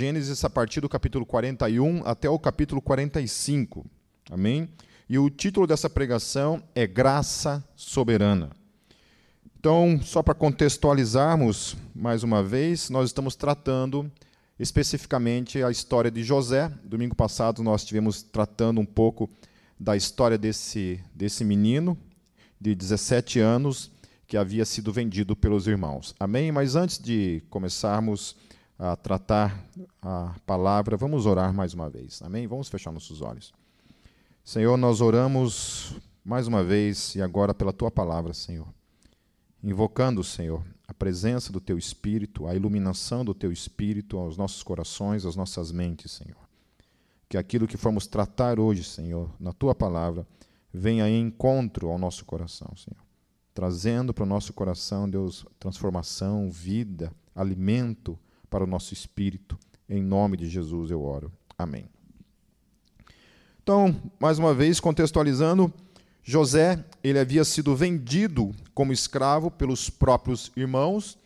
Gênesis a partir do capítulo 41 até o capítulo 45. Amém? E o título dessa pregação é Graça Soberana. Então, só para contextualizarmos mais uma vez, nós estamos tratando especificamente a história de José. Domingo passado nós estivemos tratando um pouco da história desse, desse menino de 17 anos que havia sido vendido pelos irmãos. Amém? Mas antes de começarmos a tratar a palavra, vamos orar mais uma vez. Amém? Vamos fechar nossos olhos. Senhor, nós oramos mais uma vez e agora pela tua palavra, Senhor. Invocando, Senhor, a presença do teu espírito, a iluminação do teu espírito aos nossos corações, às nossas mentes, Senhor. Que aquilo que formos tratar hoje, Senhor, na tua palavra, venha em encontro ao nosso coração, Senhor trazendo para o nosso coração, Deus, transformação, vida, alimento para o nosso espírito. Em nome de Jesus eu oro. Amém. Então, mais uma vez, contextualizando, José, ele havia sido vendido como escravo pelos próprios irmãos,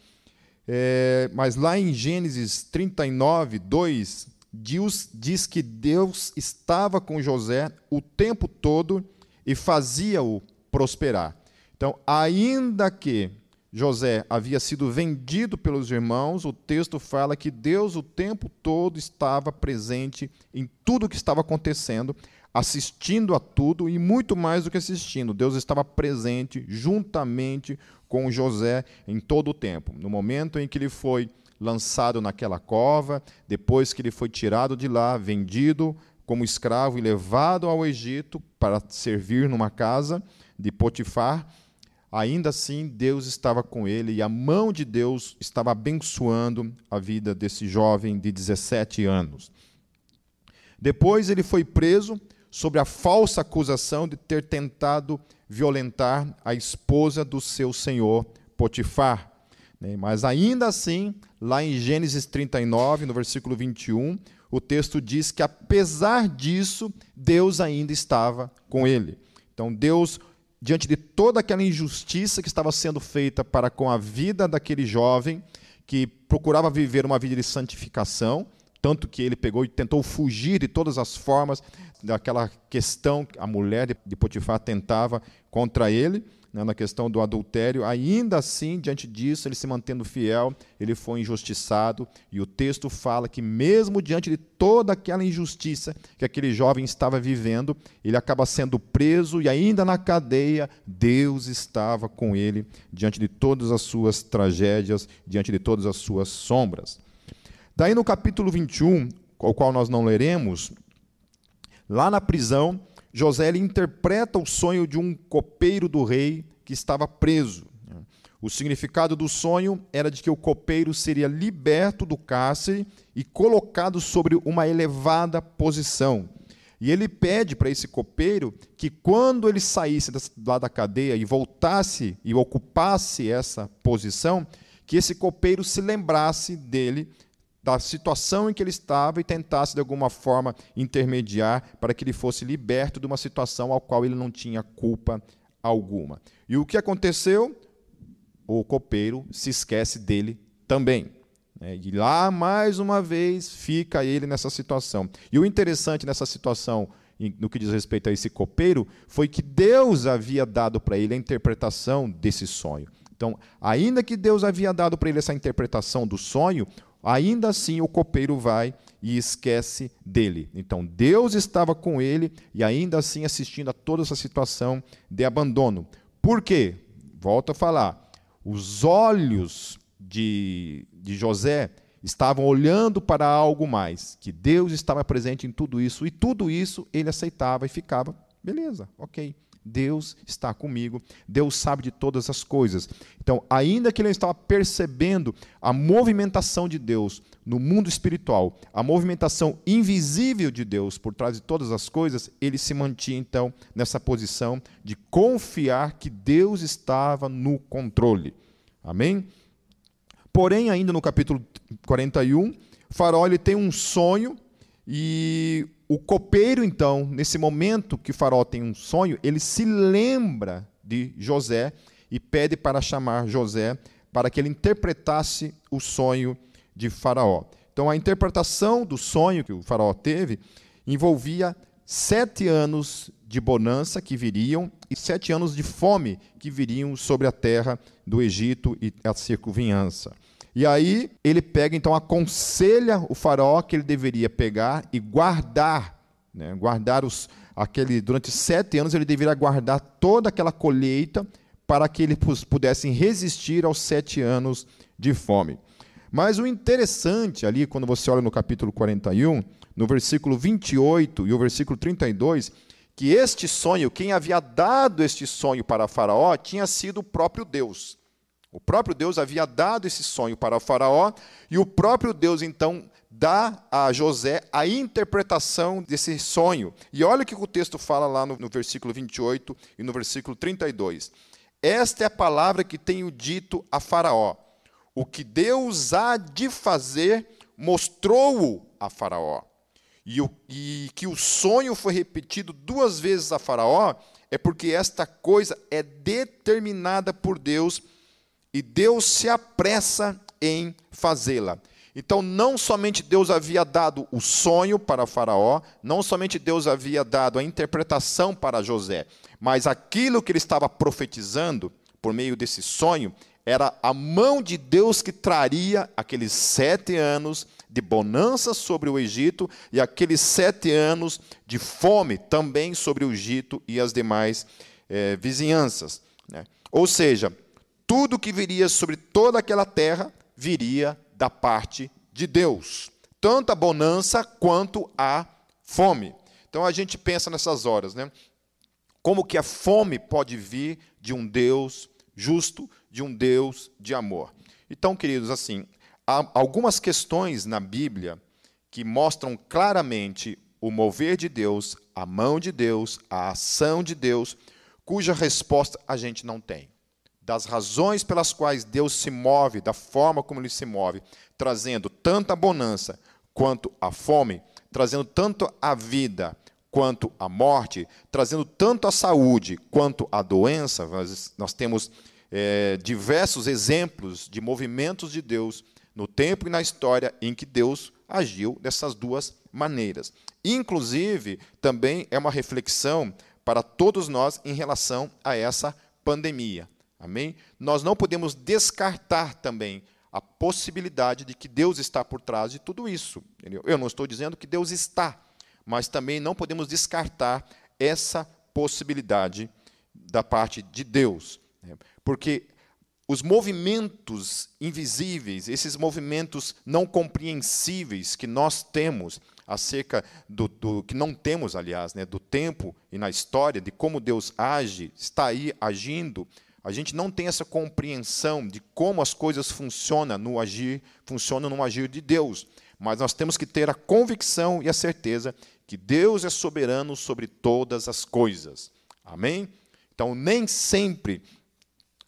é, mas lá em Gênesis 39, 2, Deus diz que Deus estava com José o tempo todo e fazia-o prosperar. Então, ainda que José havia sido vendido pelos irmãos, o texto fala que Deus o tempo todo estava presente em tudo o que estava acontecendo, assistindo a tudo e muito mais do que assistindo. Deus estava presente juntamente com José em todo o tempo. No momento em que ele foi lançado naquela cova, depois que ele foi tirado de lá, vendido como escravo e levado ao Egito para servir numa casa de Potifar, ainda assim Deus estava com ele e a mão de Deus estava abençoando a vida desse jovem de 17 anos. Depois ele foi preso sobre a falsa acusação de ter tentado violentar a esposa do seu senhor Potifar. Né? Mas ainda assim, lá em Gênesis 39, no versículo 21, o texto diz que apesar disso, Deus ainda estava com ele. Então Deus diante de toda aquela injustiça que estava sendo feita para com a vida daquele jovem que procurava viver uma vida de santificação, tanto que ele pegou e tentou fugir de todas as formas daquela questão que a mulher de Potifar tentava contra ele né, na questão do adultério, ainda assim, diante disso, ele se mantendo fiel, ele foi injustiçado, e o texto fala que, mesmo diante de toda aquela injustiça que aquele jovem estava vivendo, ele acaba sendo preso e, ainda na cadeia, Deus estava com ele, diante de todas as suas tragédias, diante de todas as suas sombras. Daí, no capítulo 21, o qual nós não leremos, lá na prisão, José interpreta o sonho de um copeiro do rei que estava preso. O significado do sonho era de que o copeiro seria liberto do cárcere e colocado sobre uma elevada posição. E ele pede para esse copeiro que, quando ele saísse lá da cadeia e voltasse e ocupasse essa posição, que esse copeiro se lembrasse dele da situação em que ele estava e tentasse de alguma forma intermediar para que ele fosse liberto de uma situação ao qual ele não tinha culpa alguma. E o que aconteceu? O copeiro se esquece dele também. Né? E lá, mais uma vez, fica ele nessa situação. E o interessante nessa situação, no que diz respeito a esse copeiro, foi que Deus havia dado para ele a interpretação desse sonho. Então, ainda que Deus havia dado para ele essa interpretação do sonho, ainda assim o copeiro vai e esquece dele. Então Deus estava com ele e ainda assim assistindo a toda essa situação de abandono. Por quê? Volto a falar. Os olhos de, de José estavam olhando para algo mais, que Deus estava presente em tudo isso, e tudo isso ele aceitava e ficava, beleza, ok. Deus está comigo, Deus sabe de todas as coisas. Então, ainda que ele estava percebendo a movimentação de Deus no mundo espiritual, a movimentação invisível de Deus por trás de todas as coisas, ele se mantinha então nessa posição de confiar que Deus estava no controle. Amém? Porém, ainda no capítulo 41, Faraó ele tem um sonho e o copeiro, então, nesse momento que Faraó tem um sonho, ele se lembra de José e pede para chamar José para que ele interpretasse o sonho de Faraó. Então, a interpretação do sonho que o faraó teve envolvia sete anos de bonança que viriam e sete anos de fome que viriam sobre a terra do Egito e a circunviança. E aí ele pega, então, aconselha o faraó que ele deveria pegar e guardar, né, guardar os, aquele, durante sete anos ele deveria guardar toda aquela colheita para que eles pudessem resistir aos sete anos de fome. Mas o interessante ali, quando você olha no capítulo 41, no versículo 28 e o versículo 32, que este sonho, quem havia dado este sonho para Faraó, tinha sido o próprio Deus. O próprio Deus havia dado esse sonho para o Faraó, e o próprio Deus então dá a José a interpretação desse sonho. E olha o que o texto fala lá no, no versículo 28 e no versículo 32. Esta é a palavra que tenho dito a Faraó. O que Deus há de fazer, mostrou-o a Faraó. E, o, e que o sonho foi repetido duas vezes a Faraó, é porque esta coisa é determinada por Deus e Deus se apressa em fazê-la. Então, não somente Deus havia dado o sonho para Faraó, não somente Deus havia dado a interpretação para José, mas aquilo que ele estava profetizando por meio desse sonho era a mão de Deus que traria aqueles sete anos de bonança sobre o Egito e aqueles sete anos de fome também sobre o Egito e as demais eh, vizinhanças. Né? Ou seja, tudo que viria sobre toda aquela terra viria da parte de Deus, tanto a bonança quanto a fome. Então a gente pensa nessas horas, né? Como que a fome pode vir de um Deus justo, de um Deus de amor? Então, queridos, assim, há algumas questões na Bíblia que mostram claramente o mover de Deus, a mão de Deus, a ação de Deus, cuja resposta a gente não tem. Das razões pelas quais Deus se move, da forma como ele se move, trazendo tanto a bonança quanto a fome, trazendo tanto a vida quanto a morte, trazendo tanto a saúde quanto a doença. Nós, nós temos é, diversos exemplos de movimentos de Deus no tempo e na história em que Deus agiu dessas duas maneiras. Inclusive, também é uma reflexão para todos nós em relação a essa pandemia. Amém? Nós não podemos descartar também a possibilidade de que Deus está por trás de tudo isso. Eu não estou dizendo que Deus está, mas também não podemos descartar essa possibilidade da parte de Deus. Né? Porque os movimentos invisíveis, esses movimentos não compreensíveis que nós temos acerca do, do, que não temos, aliás, né, do tempo e na história de como Deus age, está aí agindo. A gente não tem essa compreensão de como as coisas funcionam no agir, funcionam no agir de Deus. Mas nós temos que ter a convicção e a certeza que Deus é soberano sobre todas as coisas. Amém? Então, nem sempre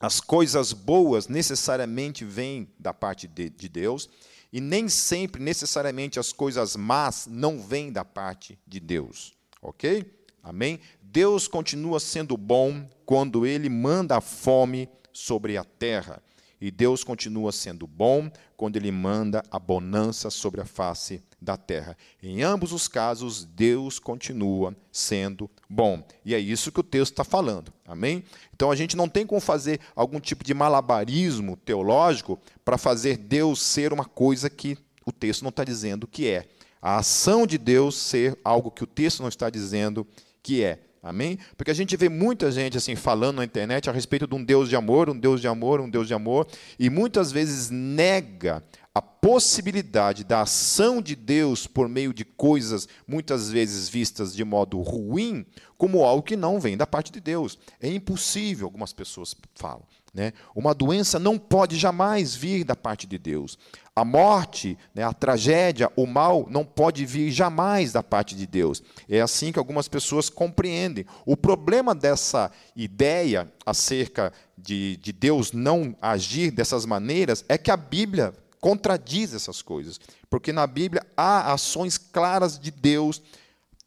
as coisas boas necessariamente vêm da parte de, de, Deus, e nem sempre necessariamente as coisas más não vêm da parte de Deus. Ok? Amém? Deus continua sendo bom quando ele manda a fome sobre a terra. E Deus continua sendo bom quando ele manda a bonança sobre a face da terra. Em ambos os casos, Deus continua sendo bom. E é isso que o texto está falando. Amém? Então a gente não tem como fazer algum tipo de malabarismo teológico para fazer Deus ser uma coisa que o texto não está dizendo que é. A ação de Deus ser algo que o texto não está dizendo que é. Amém? Porque a gente vê muita gente assim falando na internet a respeito de um Deus de amor, um Deus de amor, um Deus de amor, e muitas vezes nega a possibilidade da ação de Deus por meio de coisas muitas vezes vistas de modo ruim, como algo que não vem da parte de Deus. É impossível, algumas pessoas falam. Né? Uma doença não pode jamais vir da parte de Deus. A morte, né, a tragédia, o mal não pode vir jamais da parte de Deus. É assim que algumas pessoas compreendem. O problema dessa ideia acerca de, de Deus não agir dessas maneiras é que a Bíblia contradiz essas coisas. Porque na Bíblia há ações claras de Deus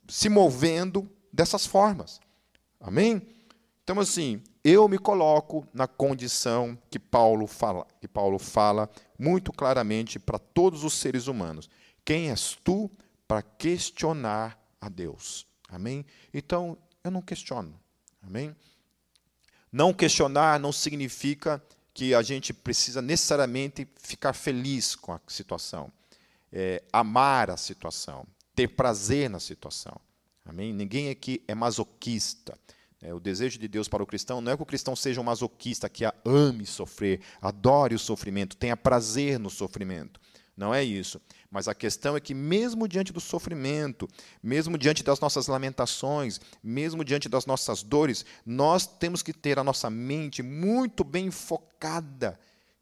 se movendo dessas formas. Amém? Então, assim, eu me coloco na condição que Paulo fala, que Paulo fala muito claramente para todos os seres humanos. Quem és tu para questionar a Deus? Amém? Então, eu não questiono. Amém? Não questionar não significa que a gente precisa necessariamente ficar feliz com a situação, é, amar a situação, ter prazer na situação. Amém? Ninguém aqui é masoquista. É, o desejo de Deus para o cristão não é que o cristão seja um masoquista que ame sofrer, adore o sofrimento, tenha prazer no sofrimento. Não é isso. Mas a questão é que, mesmo diante do sofrimento, mesmo diante das nossas lamentações, mesmo diante das nossas dores, nós temos que ter a nossa mente muito bem focada,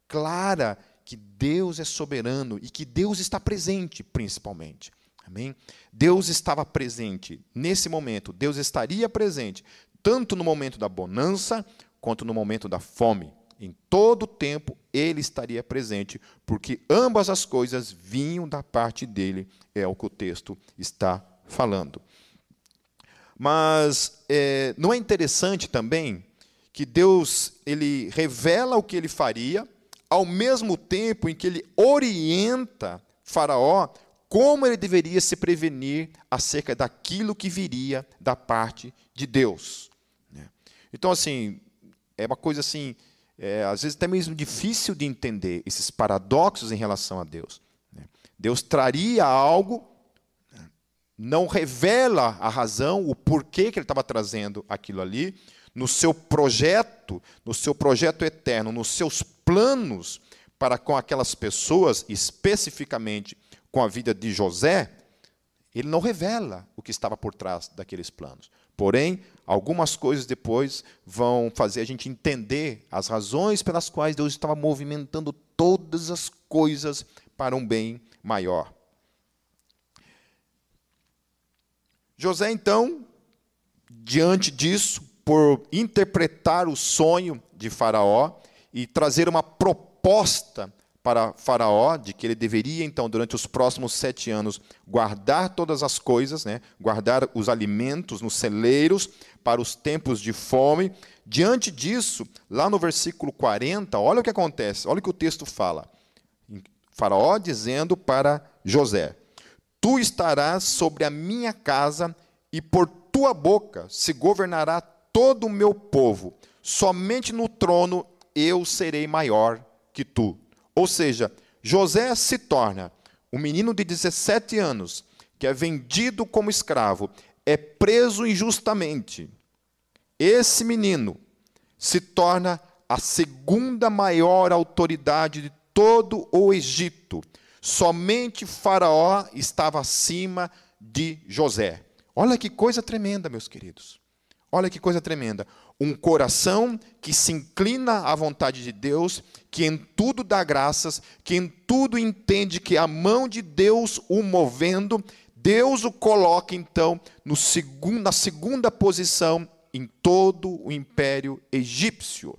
clara, que Deus é soberano e que Deus está presente, principalmente. Amém? Deus estava presente nesse momento, Deus estaria presente tanto no momento da bonança quanto no momento da fome. Em todo o tempo ele estaria presente, porque ambas as coisas vinham da parte dele, é o que o texto está falando. Mas é, não é interessante também que Deus ele revela o que ele faria, ao mesmo tempo em que ele orienta Faraó como ele deveria se prevenir acerca daquilo que viria da parte de Deus. Né? Então, assim, é uma coisa assim, é, às vezes até mesmo difícil de entender esses paradoxos em relação a Deus. Né? Deus traria algo, né? não revela a razão, o porquê que ele estava trazendo aquilo ali, no seu projeto, no seu projeto eterno, nos seus planos para com aquelas pessoas, especificamente com a vida de José, ele não revela o que estava por trás daqueles planos. Porém, algumas coisas depois vão fazer a gente entender as razões pelas quais Deus estava movimentando todas as coisas para um bem maior. José, então, diante disso, por interpretar o sonho de Faraó e trazer uma proposta para Faraó de que ele deveria, então, durante os próximos sete anos, guardar todas as coisas, né, guardar os alimentos nos celeiros para os tempos de fome. Diante disso, lá no versículo 40, olha o que acontece, olha o que o texto fala. Faraó dizendo para José: Tu estarás sobre a minha casa, e por tua boca se governará todo o meu povo. Somente no trono eu serei maior que tu. Ou seja, José se torna um menino de 17 anos, que é vendido como escravo, é preso injustamente. Esse menino se torna a segunda maior autoridade de todo o Egito. Somente Faraó estava acima de José. Olha que coisa tremenda, meus queridos. Olha que coisa tremenda. Um coração que se inclina à vontade de Deus, que em tudo dá graças, que em tudo entende que a mão de Deus o movendo, Deus o coloca então segundo, na segunda posição em todo o império egípcio.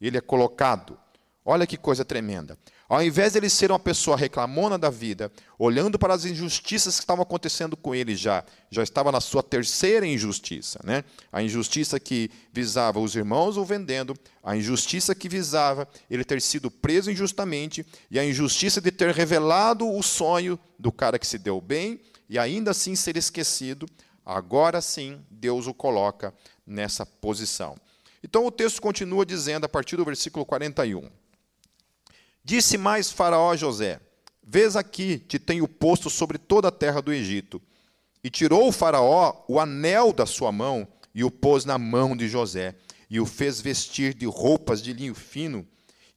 Ele é colocado. Olha que coisa tremenda. Ao invés de ele ser uma pessoa reclamona da vida, olhando para as injustiças que estavam acontecendo com ele já, já estava na sua terceira injustiça, né? A injustiça que visava os irmãos o vendendo, a injustiça que visava ele ter sido preso injustamente e a injustiça de ter revelado o sonho do cara que se deu bem e ainda assim ser esquecido. Agora sim, Deus o coloca nessa posição. Então o texto continua dizendo a partir do versículo 41. Disse mais Faraó a José: Vês aqui, te tenho posto sobre toda a terra do Egito. E tirou o Faraó o anel da sua mão e o pôs na mão de José, e o fez vestir de roupas de linho fino,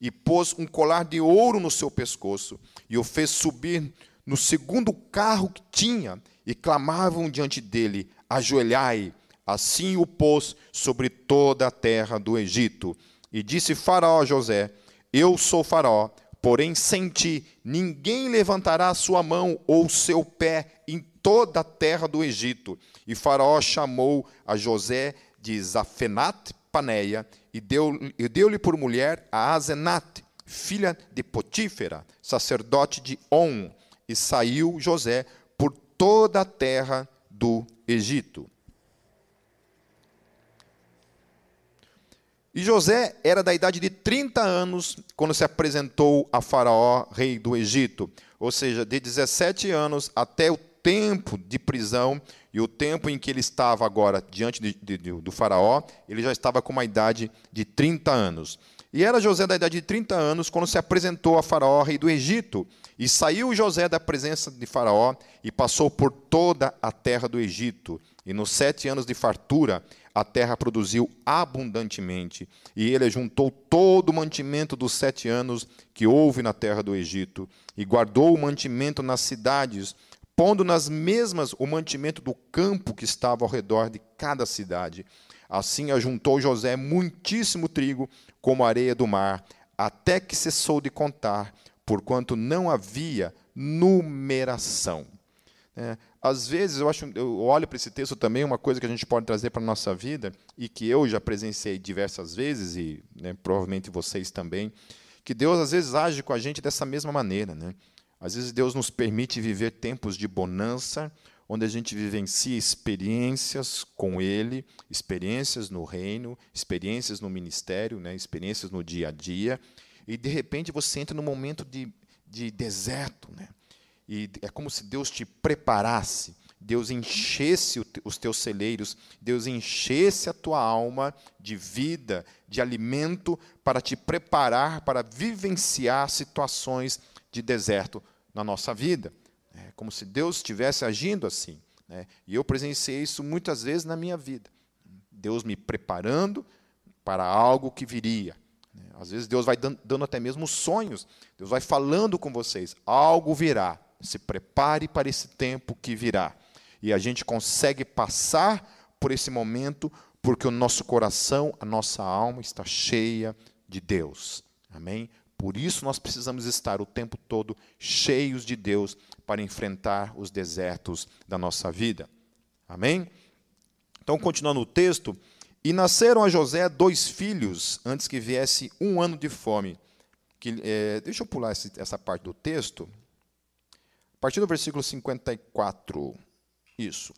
e pôs um colar de ouro no seu pescoço, e o fez subir no segundo carro que tinha, e clamavam diante dele: Ajoelhai. Assim o pôs sobre toda a terra do Egito. E disse Faraó a José: Eu sou Faraó, Porém, sem ti, ninguém levantará sua mão ou seu pé em toda a terra do Egito. E Faraó chamou a José de Zafenat Paneia e deu-lhe deu por mulher a Azenat, filha de Potífera, sacerdote de On. E saiu José por toda a terra do Egito. E José era da idade de 30 anos quando se apresentou a Faraó, rei do Egito. Ou seja, de 17 anos até o tempo de prisão e o tempo em que ele estava agora diante de, de, de, do Faraó, ele já estava com uma idade de 30 anos. E era José da idade de 30 anos quando se apresentou a Faraó, rei do Egito. E saiu José da presença de Faraó e passou por toda a terra do Egito. E nos sete anos de fartura, a terra produziu abundantemente. E ele juntou todo o mantimento dos sete anos que houve na terra do Egito, e guardou o mantimento nas cidades, pondo nas mesmas o mantimento do campo que estava ao redor de cada cidade. Assim ajuntou José muitíssimo trigo, como areia do mar, até que cessou de contar, porquanto não havia numeração. É, às vezes eu acho, eu olho para esse texto também uma coisa que a gente pode trazer para a nossa vida e que eu já presenciei diversas vezes e né, provavelmente vocês também, que Deus às vezes age com a gente dessa mesma maneira, né? Às vezes Deus nos permite viver tempos de bonança, onde a gente vivencia experiências com Ele, experiências no reino, experiências no ministério, né, experiências no dia a dia, e de repente você entra num momento de, de deserto, né? E é como se Deus te preparasse, Deus enchesse os teus celeiros, Deus enchesse a tua alma de vida, de alimento, para te preparar para vivenciar situações de deserto na nossa vida. É como se Deus estivesse agindo assim. Né? E eu presenciei isso muitas vezes na minha vida. Deus me preparando para algo que viria. Né? Às vezes Deus vai dando até mesmo sonhos. Deus vai falando com vocês. Algo virá. Se prepare para esse tempo que virá. E a gente consegue passar por esse momento porque o nosso coração, a nossa alma está cheia de Deus. Amém? Por isso nós precisamos estar o tempo todo cheios de Deus para enfrentar os desertos da nossa vida. Amém? Então, continuando o texto, e nasceram a José dois filhos antes que viesse um ano de fome. Que, é, deixa eu pular essa parte do texto. Partir do versículo 54. Isso.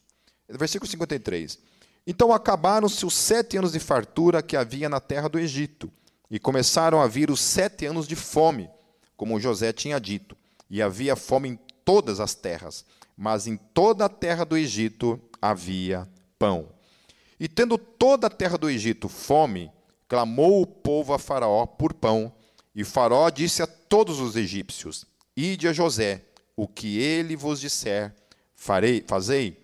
Versículo 53. Então acabaram-se os sete anos de fartura que havia na terra do Egito e começaram a vir os sete anos de fome, como José tinha dito. E havia fome em todas as terras, mas em toda a terra do Egito havia pão. E tendo toda a terra do Egito fome, clamou o povo a Faraó por pão. E Faraó disse a todos os egípcios: Ide a José, o que ele vos disser, farei, fazei.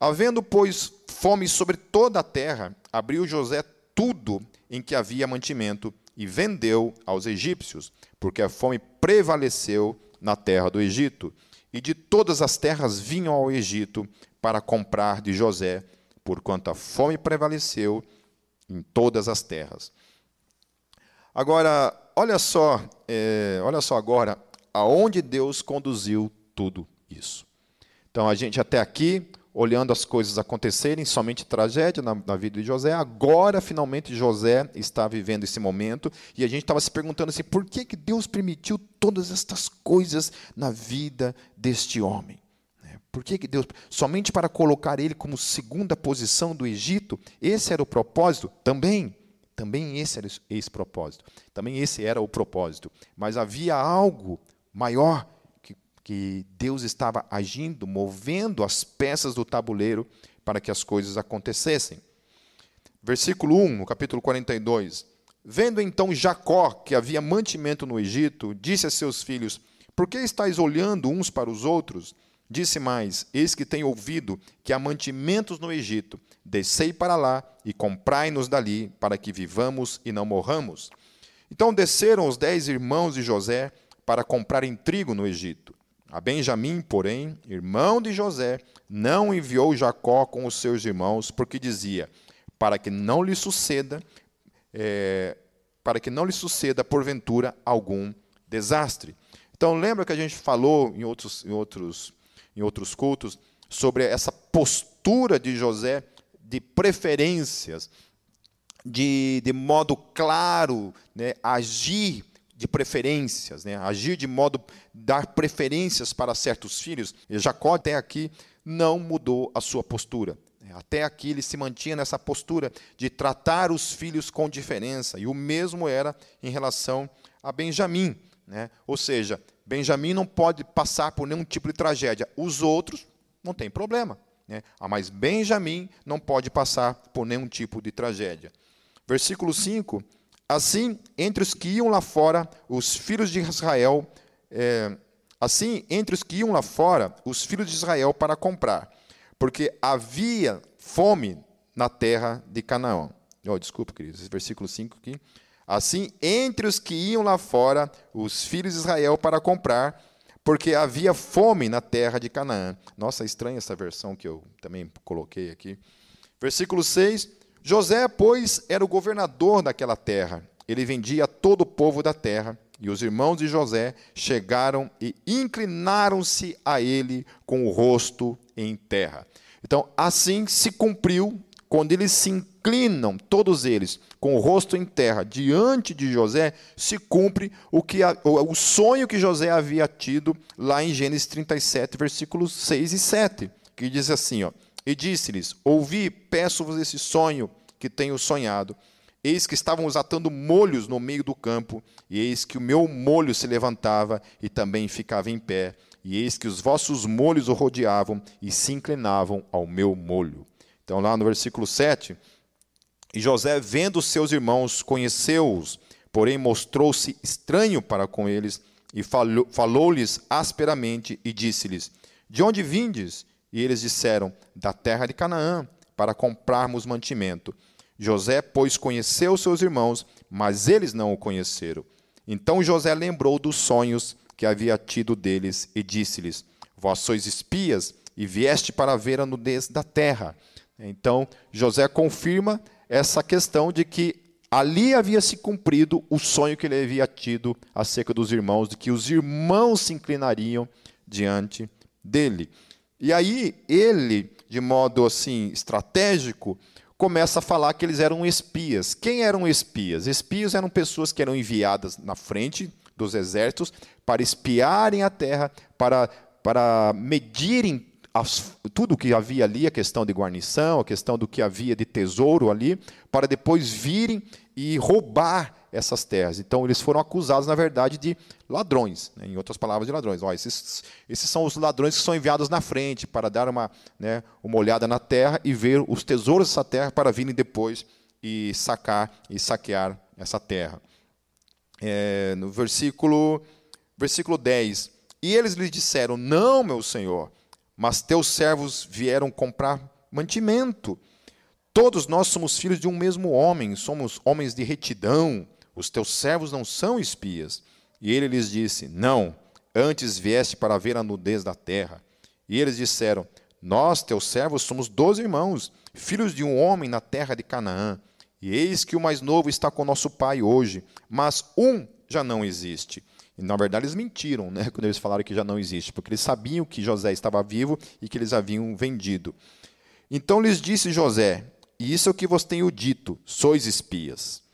Havendo, pois, fome sobre toda a terra, abriu José tudo em que havia mantimento e vendeu aos egípcios, porque a fome prevaleceu na terra do Egito. E de todas as terras vinham ao Egito para comprar de José, porquanto a fome prevaleceu em todas as terras. Agora, olha só, é, olha só agora aonde Deus conduziu tudo isso. Então a gente até aqui olhando as coisas acontecerem, somente tragédia na, na, vida de José. Agora, finalmente, José está vivendo esse momento e a gente estava se perguntando assim: por que, que Deus permitiu todas estas coisas na vida deste homem? Né? Por que, que Deus. Somente para colocar ele como segunda posição do Egito? Esse era o propósito? Também. Também esse era esse propósito. Também esse era o propósito. Mas havia algo maior que Deus estava agindo, movendo as peças do tabuleiro para que as coisas acontecessem. Versículo 1, no capítulo 42. Vendo então Jacó que havia mantimento no Egito, disse a seus filhos: Por que estáis olhando uns para os outros? Disse mais: Eis que tenho ouvido que há mantimentos no Egito. Descei para lá e comprai-nos dali, para que vivamos e não morramos. Então desceram os dez irmãos de José para comprarem trigo no Egito. A Benjamim, porém, irmão de José, não enviou Jacó com os seus irmãos, porque dizia: para que não lhe suceda, é, para que não lhe suceda porventura algum desastre. Então lembra que a gente falou em outros, em outros, em outros cultos sobre essa postura de José de preferências, de, de modo claro, né, agir de preferências, né? agir de modo dar preferências para certos filhos. Jacó até aqui não mudou a sua postura. Até aqui ele se mantinha nessa postura de tratar os filhos com diferença, e o mesmo era em relação a Benjamim. Né? Ou seja, Benjamim não pode passar por nenhum tipo de tragédia, os outros não tem problema. Né? Ah, mas Benjamim não pode passar por nenhum tipo de tragédia. Versículo 5: Assim, entre os que iam lá fora, os filhos de Israel, é, assim, entre os que iam lá fora, os filhos de Israel para comprar, porque havia fome na terra de Canaã. Oh, desculpa, queridos, versículo 5 aqui. Assim, entre os que iam lá fora, os filhos de Israel para comprar, porque havia fome na terra de Canaã. Nossa, estranha essa versão que eu também coloquei aqui. Versículo 6: José, pois, era o governador daquela terra. Ele vendia todo o povo da terra. E os irmãos de José chegaram e inclinaram-se a ele com o rosto em terra. Então, assim se cumpriu quando eles se inclinam, todos eles, com o rosto em terra, diante de José, se cumpre o, que o sonho que José havia tido lá em Gênesis 37, versículos 6 e 7, que diz assim: ó, E disse-lhes: Ouvi, peço-vos esse sonho que tenho sonhado. Eis que estávamos atando molhos no meio do campo, e eis que o meu molho se levantava e também ficava em pé, e eis que os vossos molhos o rodeavam e se inclinavam ao meu molho. Então, lá no versículo 7, e José, vendo seus irmãos, conheceu-os, porém mostrou-se estranho para com eles, e falou-lhes asperamente, e disse-lhes: De onde vindes? E eles disseram: Da terra de Canaã, para comprarmos mantimento. José, pois, conheceu seus irmãos, mas eles não o conheceram. Então José lembrou dos sonhos que havia tido deles e disse-lhes: Vós sois espias e vieste para ver a nudez da terra. Então, José confirma essa questão de que ali havia se cumprido o sonho que ele havia tido acerca dos irmãos, de que os irmãos se inclinariam diante dele. E aí ele, de modo assim estratégico, começa a falar que eles eram espias. Quem eram espias? Espias eram pessoas que eram enviadas na frente dos exércitos para espiarem a terra, para, para medirem as, tudo o que havia ali, a questão de guarnição, a questão do que havia de tesouro ali, para depois virem e roubar essas terras. Então, eles foram acusados, na verdade, de ladrões, né? em outras palavras, de ladrões. Ó, esses, esses são os ladrões que são enviados na frente para dar uma, né, uma olhada na terra e ver os tesouros dessa terra para virem depois e sacar e saquear essa terra. É, no versículo, versículo 10. E eles lhe disseram: Não, meu senhor, mas teus servos vieram comprar mantimento. Todos nós somos filhos de um mesmo homem, somos homens de retidão. Os teus servos não são espias. E ele lhes disse: Não, antes vieste para ver a nudez da terra. E eles disseram: Nós, teus servos, somos doze irmãos, filhos de um homem na terra de Canaã. E eis que o mais novo está com nosso pai hoje, mas um já não existe. E, na verdade, eles mentiram né, quando eles falaram que já não existe, porque eles sabiam que José estava vivo e que eles haviam vendido. Então lhes disse José: isso é o que vos tenho dito: sois espias.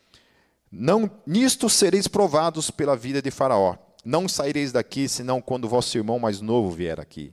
Não, nisto sereis provados pela vida de Faraó. Não saireis daqui, senão quando vosso irmão mais novo vier aqui.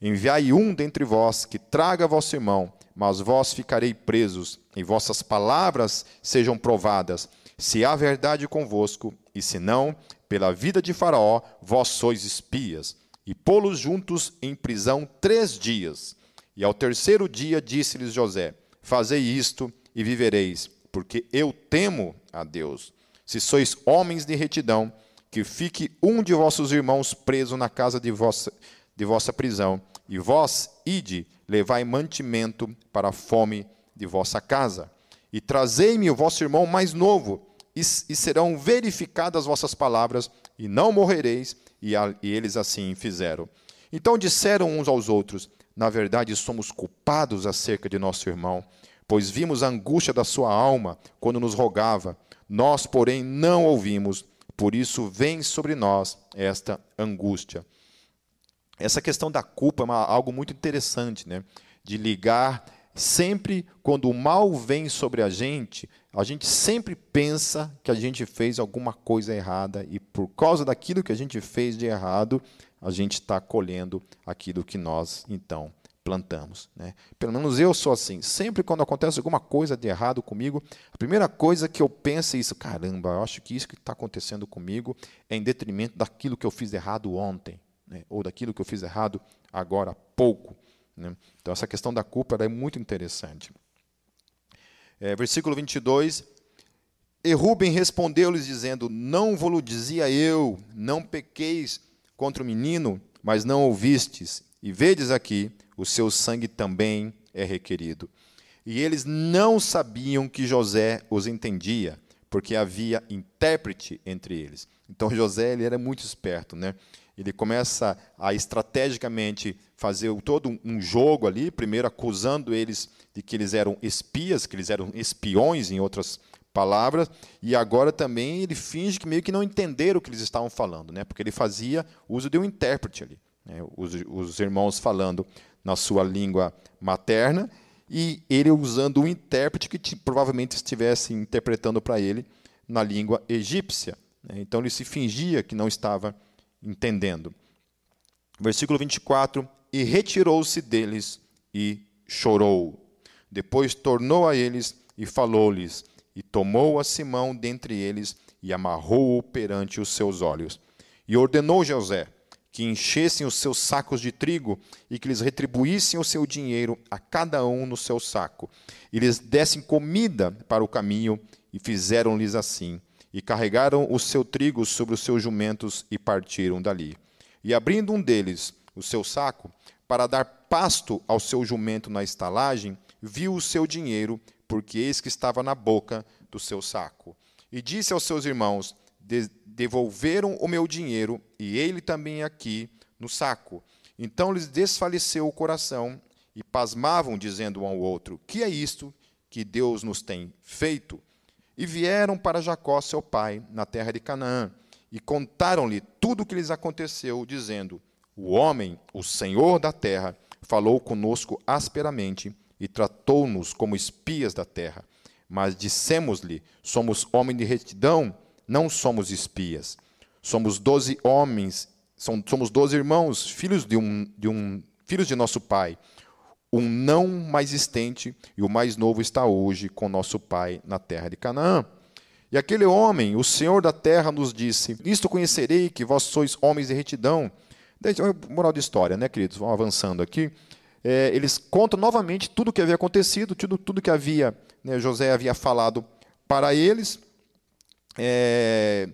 Enviai um dentre vós que traga vosso irmão, mas vós ficarei presos, e vossas palavras sejam provadas, se há verdade convosco, e se não, pela vida de Faraó, vós sois espias, e pô-los juntos em prisão três dias. E ao terceiro dia disse-lhes José: Fazei isto e vivereis, porque eu temo a Deus. Se sois homens de retidão, que fique um de vossos irmãos preso na casa de vossa, de vossa prisão, e vós, ide, levai mantimento para a fome de vossa casa. E trazei-me o vosso irmão mais novo, e, e serão verificadas as vossas palavras, e não morrereis. E, a, e eles assim fizeram. Então disseram uns aos outros: Na verdade, somos culpados acerca de nosso irmão, pois vimos a angústia da sua alma quando nos rogava. Nós, porém, não ouvimos, por isso vem sobre nós esta angústia. Essa questão da culpa é uma, algo muito interessante, né? de ligar sempre quando o mal vem sobre a gente, a gente sempre pensa que a gente fez alguma coisa errada e por causa daquilo que a gente fez de errado, a gente está colhendo aquilo que nós então plantamos. Né? Pelo menos eu sou assim. Sempre quando acontece alguma coisa de errado comigo, a primeira coisa que eu penso é isso: caramba, eu acho que isso que está acontecendo comigo é em detrimento daquilo que eu fiz errado ontem, né? ou daquilo que eu fiz errado agora há pouco. Né? Então, essa questão da culpa é muito interessante. É, versículo 22. E Rubem respondeu-lhes, dizendo: Não vos dizia eu, não pequeis contra o menino, mas não ouvistes. E vedes aqui, o seu sangue também é requerido. E eles não sabiam que José os entendia, porque havia intérprete entre eles. Então José ele era muito esperto, né? Ele começa a estrategicamente fazer todo um jogo ali, primeiro acusando eles de que eles eram espias, que eles eram espiões, em outras palavras, e agora também ele finge que meio que não entenderam o que eles estavam falando, né? Porque ele fazia uso de um intérprete ali os, os irmãos falando na sua língua materna e ele usando um intérprete que provavelmente estivesse interpretando para ele na língua egípcia. Né? Então ele se fingia que não estava entendendo. Versículo 24: E retirou-se deles e chorou. Depois tornou a eles e falou-lhes, e tomou a Simão dentre eles e amarrou-o perante os seus olhos. E ordenou José: que enchessem os seus sacos de trigo e que lhes retribuíssem o seu dinheiro a cada um no seu saco, e lhes dessem comida para o caminho, e fizeram-lhes assim. E carregaram o seu trigo sobre os seus jumentos e partiram dali. E abrindo um deles o seu saco, para dar pasto ao seu jumento na estalagem, viu o seu dinheiro, porque eis que estava na boca do seu saco. E disse aos seus irmãos: devolveram o meu dinheiro e ele também aqui no saco. Então lhes desfaleceu o coração e pasmavam, dizendo um ao outro: Que é isto que Deus nos tem feito? E vieram para Jacó, seu pai, na terra de Canaã, e contaram-lhe tudo o que lhes aconteceu, dizendo: O homem, o senhor da terra, falou conosco asperamente e tratou-nos como espias da terra. Mas dissemos-lhe: Somos homem de retidão não somos espias. Somos doze homens, somos doze irmãos, filhos de um, de um filhos de nosso pai. Um não mais existente e o mais novo está hoje com nosso pai na terra de Canaã. E aquele homem, o Senhor da terra, nos disse: Isto conhecerei que vós sois homens de retidão. Moral de história, né, queridos? Vamos avançando aqui. É, eles contam novamente tudo o que havia acontecido, tudo, tudo que havia, né, José havia falado para eles. É,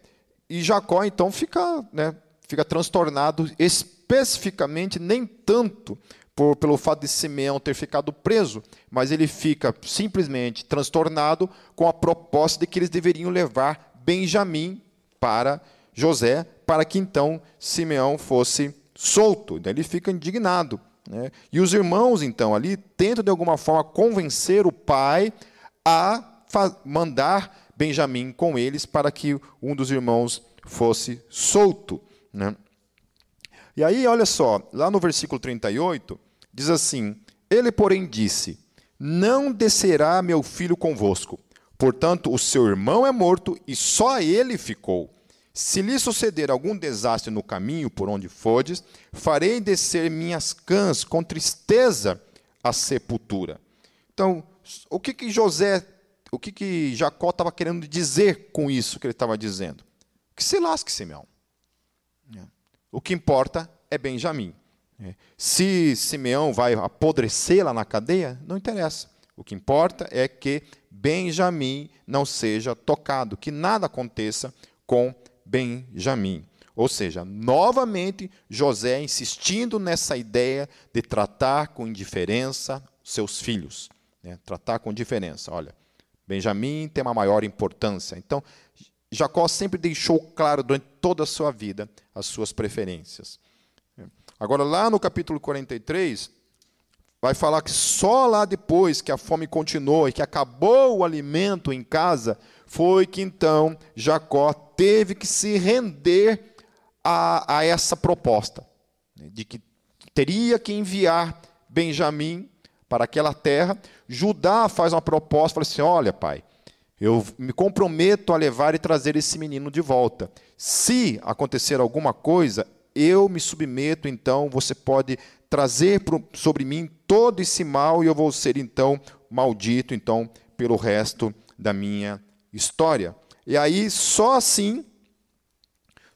e Jacó, então, fica, né, fica transtornado, especificamente, nem tanto por, pelo fato de Simeão ter ficado preso, mas ele fica simplesmente transtornado com a proposta de que eles deveriam levar Benjamim para José, para que então Simeão fosse solto. Daí ele fica indignado. Né? E os irmãos, então, ali tentam de alguma forma convencer o pai a mandar Benjamim com eles para que um dos irmãos fosse solto. Né? E aí, olha só, lá no versículo 38, diz assim: Ele, porém, disse: Não descerá meu filho convosco. Portanto, o seu irmão é morto e só ele ficou. Se lhe suceder algum desastre no caminho por onde fodes, farei descer minhas cãs com tristeza à sepultura. Então, o que, que José o que, que Jacó estava querendo dizer com isso que ele estava dizendo? Que se lasque Simeão. É. O que importa é Benjamim. É. Se Simeão vai apodrecer lá na cadeia, não interessa. O que importa é que Benjamim não seja tocado, que nada aconteça com Benjamim. Ou seja, novamente José insistindo nessa ideia de tratar com indiferença seus filhos. Né? Tratar com diferença. Olha, Benjamim tem uma maior importância. Então, Jacó sempre deixou claro durante toda a sua vida as suas preferências. Agora, lá no capítulo 43, vai falar que só lá depois que a fome continuou e que acabou o alimento em casa, foi que então Jacó teve que se render a, a essa proposta, né, de que teria que enviar Benjamim para aquela terra. Judá faz uma proposta, fala assim: olha, pai, eu me comprometo a levar e trazer esse menino de volta. Se acontecer alguma coisa, eu me submeto, então você pode trazer sobre mim todo esse mal e eu vou ser então maldito então pelo resto da minha história. E aí só assim,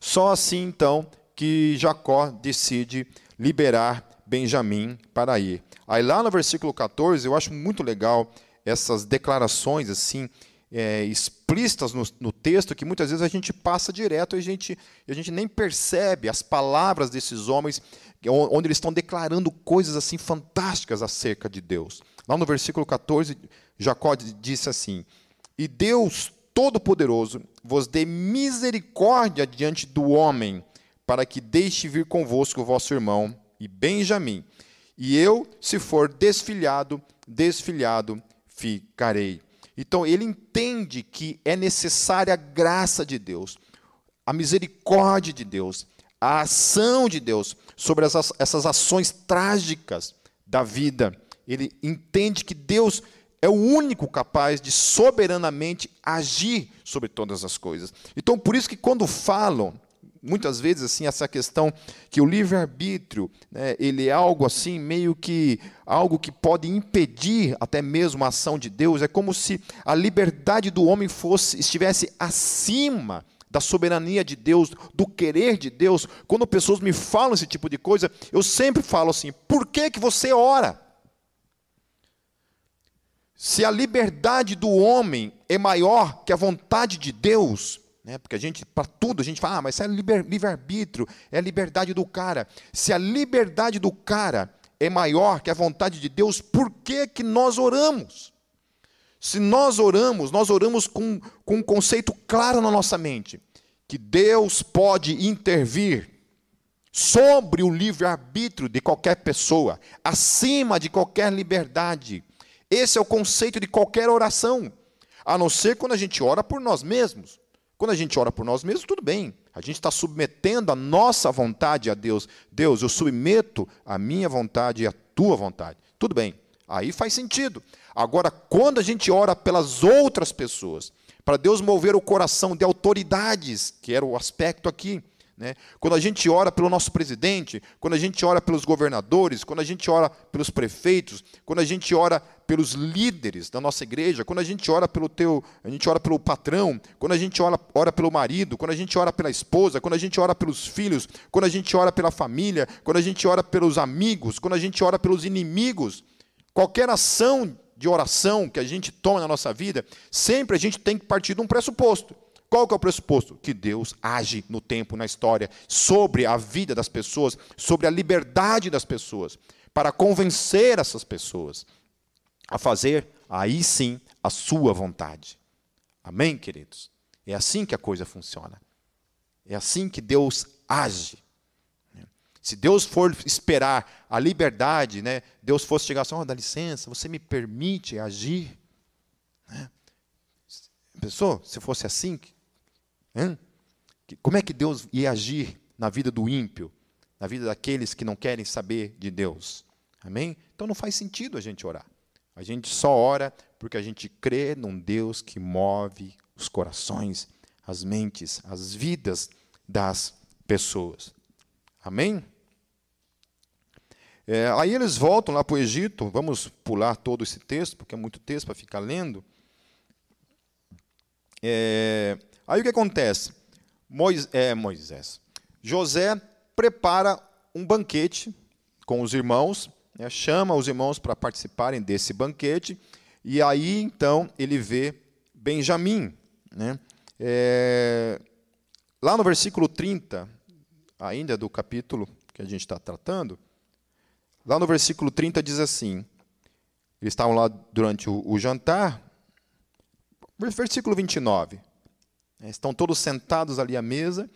só assim então que Jacó decide liberar Benjamim para ir. Aí lá no versículo 14, eu acho muito legal essas declarações assim é, explícitas no, no, texto que muitas vezes a gente passa direto e a gente, a gente nem percebe as palavras desses homens, onde eles estão declarando coisas assim fantásticas acerca de Deus. Lá no versículo 14, Jacó disse assim: E Deus Todo-Poderoso vos dê misericórdia diante do homem, para que deixe vir convosco o vosso irmão e Benjamim. E eu, se for desfilhado, desfilhado ficarei. Então ele entende que é necessária a graça de Deus, a misericórdia de Deus, a ação de Deus sobre essas, essas ações trágicas da vida. Ele entende que Deus é o único capaz de soberanamente agir sobre todas as coisas. Então, por isso que quando falam muitas vezes assim essa questão que o livre arbítrio né, ele é algo assim meio que algo que pode impedir até mesmo a ação de Deus. É como se a liberdade do homem fosse estivesse acima da soberania de Deus do querer de Deus. Quando pessoas me falam esse tipo de coisa eu sempre falo assim por que que você ora? Se a liberdade do homem é maior que a vontade de Deus, né? Porque a gente, para tudo, a gente fala, ah, mas isso é livre-arbítrio, é a liberdade do cara. Se a liberdade do cara é maior que a vontade de Deus, por que, que nós oramos? Se nós oramos, nós oramos com, com um conceito claro na nossa mente: que Deus pode intervir sobre o livre-arbítrio de qualquer pessoa, acima de qualquer liberdade. Esse é o conceito de qualquer oração, a não ser quando a gente ora por nós mesmos. Quando a gente ora por nós mesmos, tudo bem. A gente está submetendo a nossa vontade a Deus. Deus, eu submeto a minha vontade e a tua vontade. Tudo bem. Aí faz sentido. Agora, quando a gente ora pelas outras pessoas, para Deus mover o coração de autoridades, que era o aspecto aqui? Quando a gente ora pelo nosso presidente, quando a gente ora pelos governadores, quando a gente ora pelos prefeitos, quando a gente ora pelos líderes da nossa igreja, quando a gente ora pelo teu, a gente ora pelo patrão, quando a gente ora, ora pelo marido, quando a gente ora pela esposa, quando a gente ora pelos filhos, quando a gente ora pela família, quando a gente ora pelos amigos, quando a gente ora pelos inimigos, qualquer ação de oração que a gente toma na nossa vida, sempre a gente tem que partir de um pressuposto. Qual que é o pressuposto? Que Deus age no tempo, na história, sobre a vida das pessoas, sobre a liberdade das pessoas, para convencer essas pessoas a fazer, aí sim, a sua vontade. Amém, queridos? É assim que a coisa funciona. É assim que Deus age. Se Deus for esperar a liberdade, né, Deus fosse chegar assim, oh, dá licença, você me permite agir. Né? Pensou? Se fosse assim, como é que Deus ia agir na vida do ímpio, na vida daqueles que não querem saber de Deus? Amém? Então não faz sentido a gente orar. A gente só ora porque a gente crê num Deus que move os corações, as mentes, as vidas das pessoas. Amém? É, aí eles voltam lá para o Egito. Vamos pular todo esse texto, porque é muito texto para ficar lendo. É, Aí o que acontece? Moisés, é, Moisés. José prepara um banquete com os irmãos, né, chama os irmãos para participarem desse banquete, e aí então ele vê Benjamim. Né? É, lá no versículo 30, ainda do capítulo que a gente está tratando, lá no versículo 30 diz assim: eles estavam lá durante o, o jantar, versículo 29. Né, estão todos sentados ali à mesa.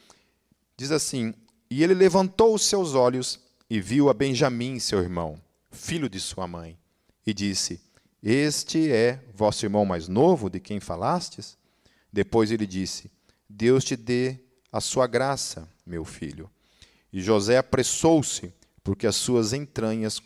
Diz assim: E ele levantou os seus olhos e viu a Benjamim, seu irmão, filho de sua mãe, e disse: Este é vosso irmão mais novo, de quem falastes? Depois ele disse: Deus te dê a sua graça, meu filho. E José apressou-se, porque as suas entranhas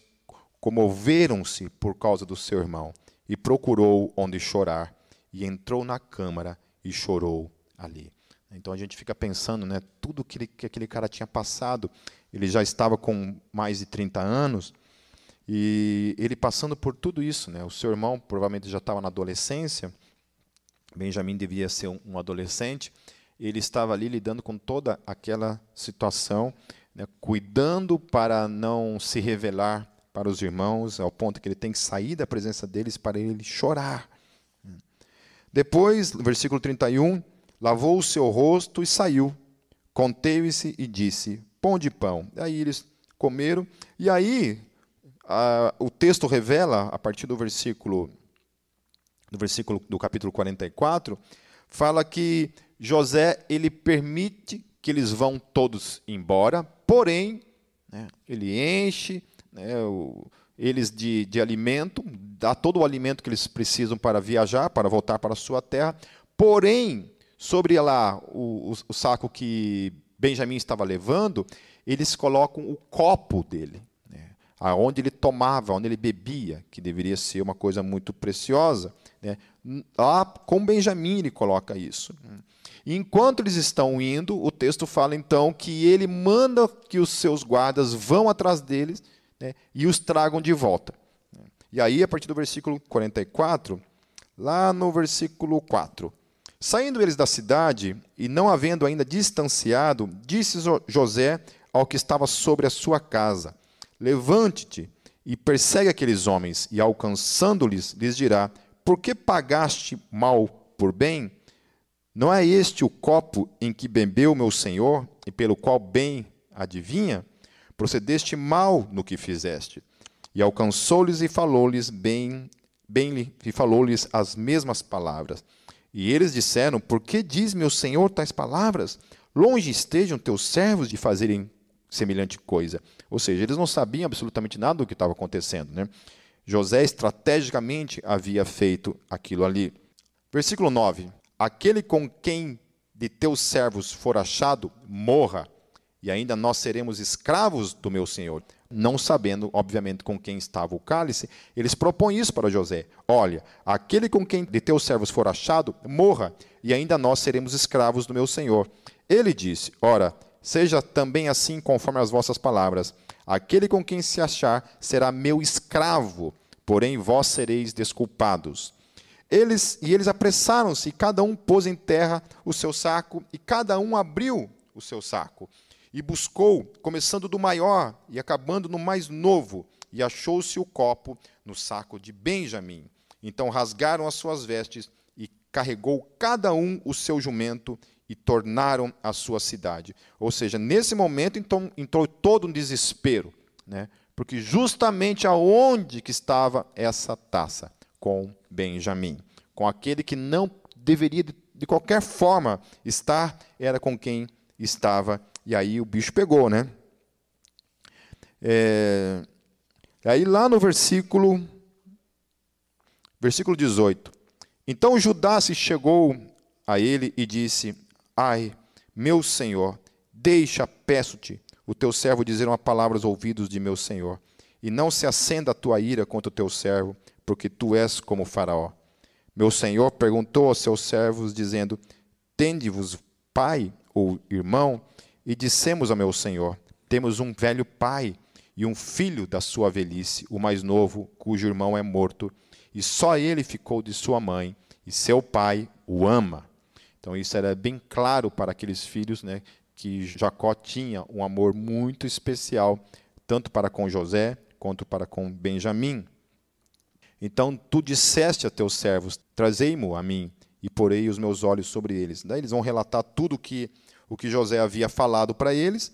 comoveram-se por causa do seu irmão, e procurou onde chorar, e entrou na câmara e chorou ali. Então a gente fica pensando, né, tudo que, ele, que aquele cara tinha passado, ele já estava com mais de 30 anos, E ele passando por tudo isso, né? O seu irmão provavelmente já estava na adolescência, Benjamin devia ser um, um adolescente, ele estava ali lidando com toda aquela situação, né? cuidando para não se revelar para os irmãos, ao ponto que ele tem que sair da presença deles para ele chorar. Depois, versículo 31, lavou o seu rosto e saiu, conteve-se e disse: Pão de pão. Aí eles comeram, e aí a, o texto revela, a partir do versículo, do versículo do capítulo 44, fala que José ele permite que eles vão todos embora, porém, né, ele enche né, o, eles de, de alimento, dá todo o alimento que eles precisam para viajar, para voltar para a sua terra, porém, sobre lá o, o, o saco que Benjamim estava levando, eles colocam o copo dele, né, aonde ele tomava, onde ele bebia, que deveria ser uma coisa muito preciosa. Né, lá com Benjamim ele coloca isso. E enquanto eles estão indo, o texto fala então que ele manda que os seus guardas vão atrás deles né, e os tragam de volta. E aí, a partir do versículo 44, lá no versículo 4. Saindo eles da cidade, e não havendo ainda distanciado, disse José ao que estava sobre a sua casa: Levante-te e persegue aqueles homens, e alcançando-lhes, lhes dirá: Por que pagaste mal por bem? Não é este o copo em que bebeu meu senhor, e pelo qual bem adivinha? procedeste mal no que fizeste. E alcançou-lhes e falou-lhes bem, bem e falou-lhes as mesmas palavras. E eles disseram: Por que diz meu senhor tais palavras? Longe estejam teus servos de fazerem semelhante coisa. Ou seja, eles não sabiam absolutamente nada do que estava acontecendo. Né? José estrategicamente havia feito aquilo ali. Versículo 9: Aquele com quem de teus servos for achado, morra e ainda nós seremos escravos do meu senhor. Não sabendo, obviamente, com quem estava o cálice, eles propõem isso para José: Olha, aquele com quem de teus servos for achado, morra, e ainda nós seremos escravos do meu senhor. Ele disse: Ora, seja também assim conforme as vossas palavras. Aquele com quem se achar será meu escravo, porém vós sereis desculpados. Eles e eles apressaram-se, e cada um pôs em terra o seu saco, e cada um abriu o seu saco e buscou, começando do maior e acabando no mais novo, e achou-se o copo no saco de Benjamim. Então rasgaram as suas vestes e carregou cada um o seu jumento e tornaram a sua cidade. Ou seja, nesse momento então entrou todo um desespero, né? Porque justamente aonde que estava essa taça com Benjamim, com aquele que não deveria de qualquer forma estar, era com quem estava e aí o bicho pegou, né? É, aí lá no versículo, versículo 18. Então Judá se chegou a ele e disse: Ai, meu senhor, deixa, peço-te, o teu servo dizer uma palavra aos ouvidos de meu senhor, e não se acenda a tua ira contra o teu servo, porque tu és como Faraó. Meu senhor perguntou aos seus servos, dizendo: Tende-vos pai ou irmão? E dissemos ao meu senhor: Temos um velho pai e um filho da sua velhice, o mais novo, cujo irmão é morto, e só ele ficou de sua mãe, e seu pai o ama. Então isso era bem claro para aqueles filhos, né, que Jacó tinha um amor muito especial, tanto para com José quanto para com Benjamim. Então tu disseste a teus servos: Trazei-mo a mim, e porei os meus olhos sobre eles. Daí eles vão relatar tudo o que o que José havia falado para eles.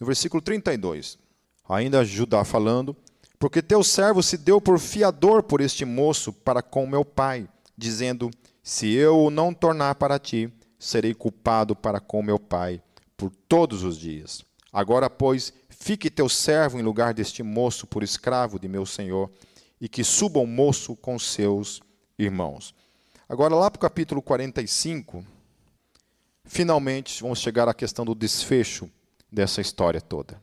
No versículo 32, ainda Judá falando: Porque teu servo se deu por fiador por este moço para com meu pai, dizendo: Se eu o não tornar para ti, serei culpado para com meu pai por todos os dias. Agora, pois, fique teu servo em lugar deste moço por escravo de meu senhor, e que suba o moço com seus irmãos. Agora, lá para o capítulo 45, Finalmente, vamos chegar à questão do desfecho dessa história toda.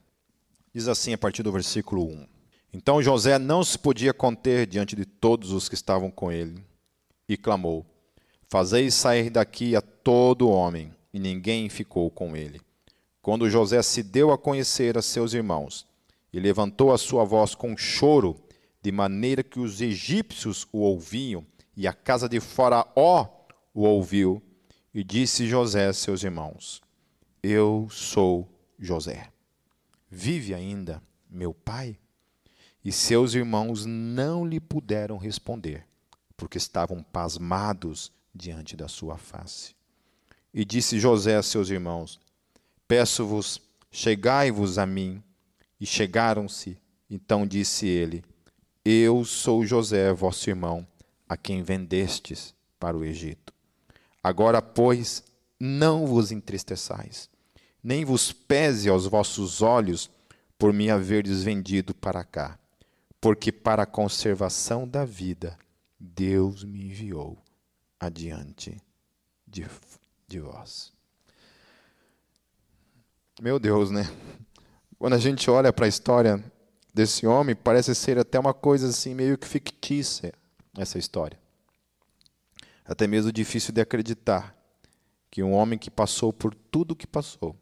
Diz assim a partir do versículo 1. Então José não se podia conter diante de todos os que estavam com ele, e clamou: Fazeis sair daqui a todo homem, e ninguém ficou com ele. Quando José se deu a conhecer a seus irmãos, e levantou a sua voz com choro, de maneira que os egípcios o ouviam, e a casa de Faraó o ouviu, e disse José a seus irmãos: Eu sou José. Vive ainda meu pai? E seus irmãos não lhe puderam responder, porque estavam pasmados diante da sua face. E disse José a seus irmãos: Peço-vos, chegai-vos a mim. E chegaram-se. Então disse ele: Eu sou José, vosso irmão, a quem vendestes para o Egito. Agora, pois, não vos entristeçais, nem vos pese aos vossos olhos por me haverdes vendido para cá, porque para a conservação da vida Deus me enviou adiante de, de vós. Meu Deus, né? Quando a gente olha para a história desse homem, parece ser até uma coisa assim meio que fictícia essa história. Até mesmo difícil de acreditar que um homem que passou por tudo o que passou,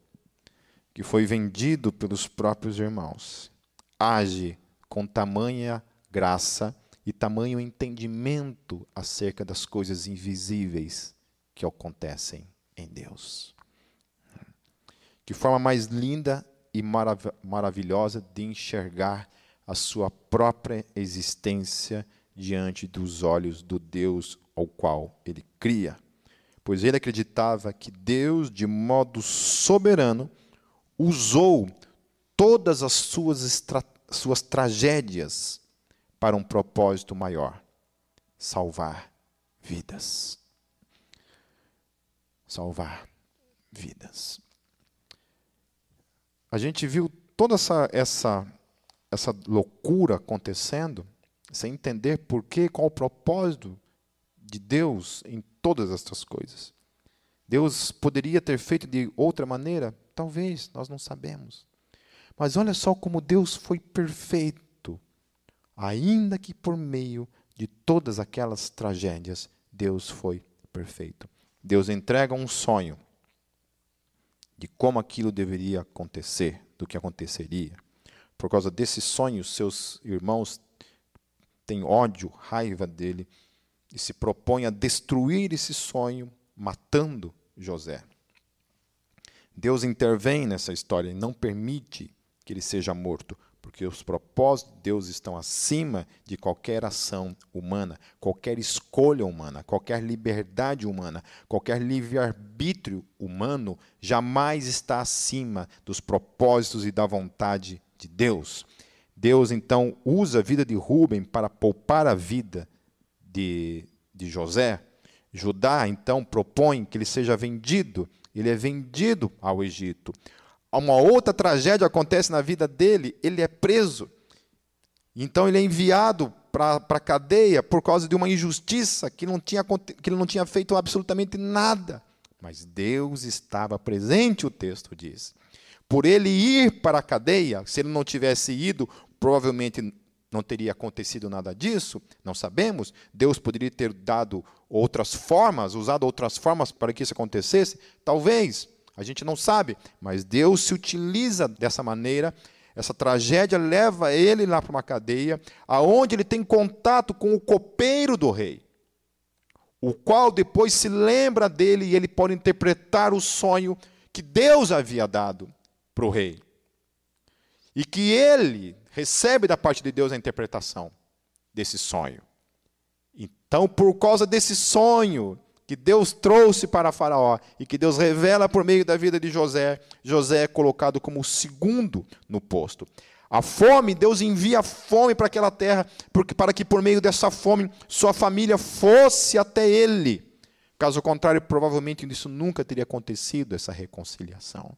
que foi vendido pelos próprios irmãos, age com tamanha graça e tamanho entendimento acerca das coisas invisíveis que acontecem em Deus. Que forma mais linda e marav maravilhosa de enxergar a sua própria existência diante dos olhos do Deus ao qual ele cria. Pois ele acreditava que Deus, de modo soberano, usou todas as suas, suas tragédias para um propósito maior: salvar vidas. Salvar vidas. A gente viu toda essa, essa, essa loucura acontecendo, sem entender por quê, qual o propósito de Deus em todas estas coisas. Deus poderia ter feito de outra maneira? Talvez, nós não sabemos. Mas olha só como Deus foi perfeito. Ainda que por meio de todas aquelas tragédias, Deus foi perfeito. Deus entrega um sonho de como aquilo deveria acontecer, do que aconteceria. Por causa desse sonho, seus irmãos têm ódio, raiva dele e se propõem a destruir esse sonho, matando José. Deus intervém nessa história e não permite que ele seja morto, porque os propósitos de Deus estão acima de qualquer ação humana, qualquer escolha humana, qualquer liberdade humana, qualquer livre-arbítrio humano jamais está acima dos propósitos e da vontade de Deus. Deus então usa a vida de Rubem para poupar a vida de, de José. Judá então propõe que ele seja vendido, ele é vendido ao Egito uma outra tragédia acontece na vida dele, ele é preso. Então ele é enviado para a cadeia por causa de uma injustiça que, não tinha, que ele não tinha feito absolutamente nada. Mas Deus estava presente, o texto diz. Por ele ir para a cadeia, se ele não tivesse ido, provavelmente não teria acontecido nada disso, não sabemos. Deus poderia ter dado outras formas, usado outras formas para que isso acontecesse, talvez. A gente não sabe, mas Deus se utiliza dessa maneira. Essa tragédia leva ele lá para uma cadeia, aonde ele tem contato com o copeiro do rei, o qual depois se lembra dele e ele pode interpretar o sonho que Deus havia dado para o rei. E que ele recebe da parte de Deus a interpretação desse sonho. Então, por causa desse sonho, que Deus trouxe para Faraó e que Deus revela por meio da vida de José, José é colocado como o segundo no posto. A fome, Deus envia fome para aquela terra, porque para que por meio dessa fome sua família fosse até ele. Caso contrário, provavelmente isso nunca teria acontecido, essa reconciliação.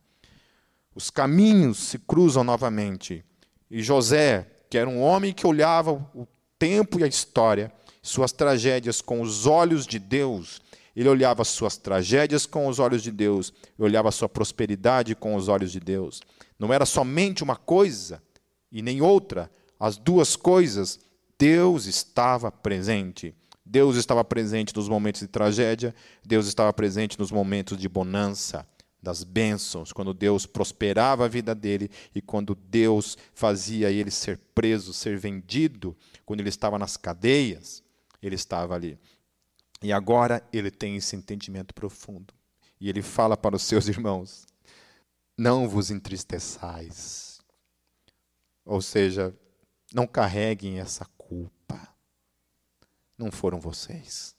Os caminhos se cruzam novamente. E José, que era um homem que olhava o tempo e a história, suas tragédias com os olhos de Deus, ele olhava as suas tragédias com os olhos de Deus, olhava sua prosperidade com os olhos de Deus. Não era somente uma coisa e nem outra, as duas coisas, Deus estava presente. Deus estava presente nos momentos de tragédia, Deus estava presente nos momentos de bonança das bênçãos, quando Deus prosperava a vida dele e quando Deus fazia ele ser preso, ser vendido, quando ele estava nas cadeias, ele estava ali. E agora ele tem esse entendimento profundo. E ele fala para os seus irmãos: Não vos entristeçais. Ou seja, não carreguem essa culpa. Não foram vocês.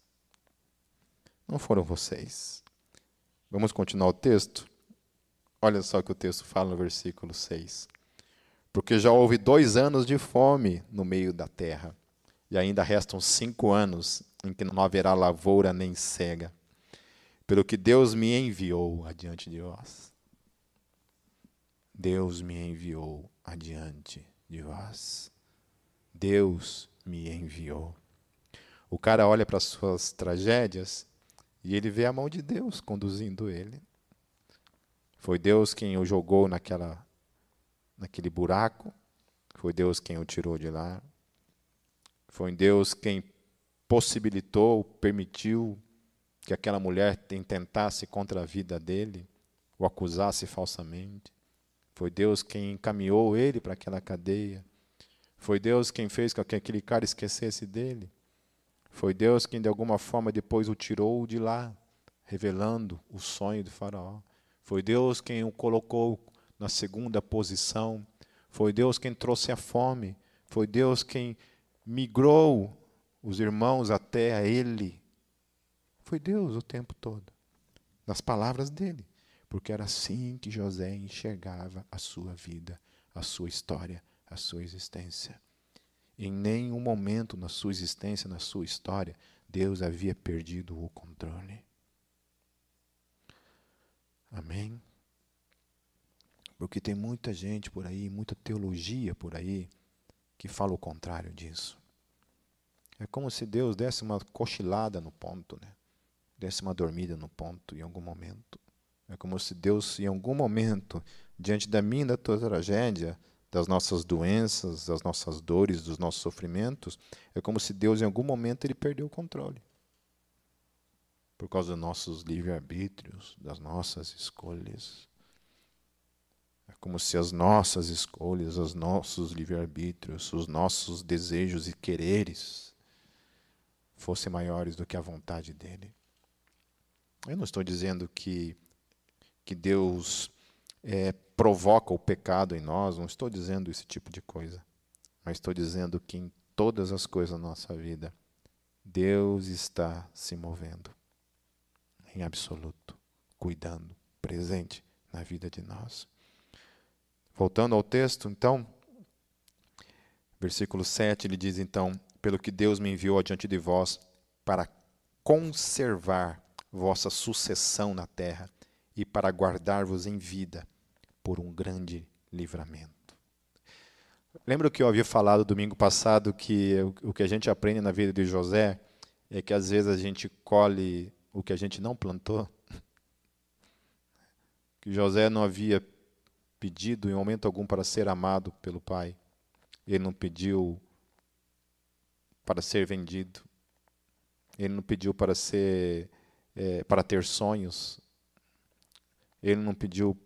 Não foram vocês. Vamos continuar o texto? Olha só o que o texto fala no versículo 6. Porque já houve dois anos de fome no meio da terra, e ainda restam cinco anos em que não haverá lavoura nem cega, pelo que Deus me enviou adiante de vós. Deus me enviou adiante de vós. Deus me enviou. O cara olha para as suas tragédias e ele vê a mão de Deus conduzindo ele. Foi Deus quem o jogou naquela, naquele buraco. Foi Deus quem o tirou de lá. Foi Deus quem possibilitou, permitiu que aquela mulher tentasse contra a vida dele, o acusasse falsamente. Foi Deus quem encaminhou ele para aquela cadeia. Foi Deus quem fez com que aquele cara esquecesse dele. Foi Deus quem de alguma forma depois o tirou de lá, revelando o sonho de Faraó. Foi Deus quem o colocou na segunda posição. Foi Deus quem trouxe a fome. Foi Deus quem migrou os irmãos até a Ele. Foi Deus o tempo todo, nas palavras dele, porque era assim que José enxergava a sua vida, a sua história, a sua existência. Em nenhum momento na sua existência, na sua história, Deus havia perdido o controle. Amém? Porque tem muita gente por aí, muita teologia por aí, que fala o contrário disso. É como se Deus desse uma cochilada no ponto, né? desse uma dormida no ponto em algum momento. É como se Deus, em algum momento, diante da minha da tua tragédia, das nossas doenças, das nossas dores, dos nossos sofrimentos, é como se Deus, em algum momento, ele perdeu o controle. Por causa dos nossos livre-arbítrios, das nossas escolhas. É como se as nossas escolhas, os nossos livre-arbítrios, os nossos desejos e quereres fossem maiores do que a vontade dele. Eu não estou dizendo que, que Deus é, provoca o pecado em nós, não estou dizendo esse tipo de coisa, mas estou dizendo que em todas as coisas da nossa vida, Deus está se movendo, em absoluto, cuidando, presente na vida de nós. Voltando ao texto, então, versículo 7, ele diz então: Pelo que Deus me enviou adiante de vós para conservar vossa sucessão na terra e para guardar-vos em vida por um grande livramento. Lembra que eu havia falado domingo passado que o que a gente aprende na vida de José é que às vezes a gente colhe o que a gente não plantou? Que José não havia pedido em momento algum para ser amado pelo pai. Ele não pediu para ser vendido. Ele não pediu para ser é, para ter sonhos. Ele não pediu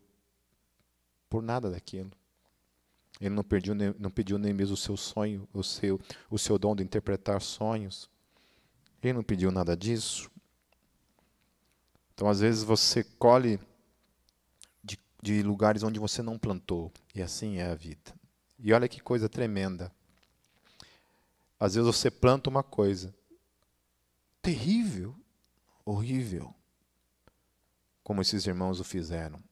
por nada daquilo. Ele não pediu, nem, não pediu nem mesmo o seu sonho, o seu, o seu dom de interpretar sonhos. Ele não pediu nada disso. Então, às vezes, você colhe de, de lugares onde você não plantou. E assim é a vida. E olha que coisa tremenda. Às vezes você planta uma coisa terrível, horrível, como esses irmãos o fizeram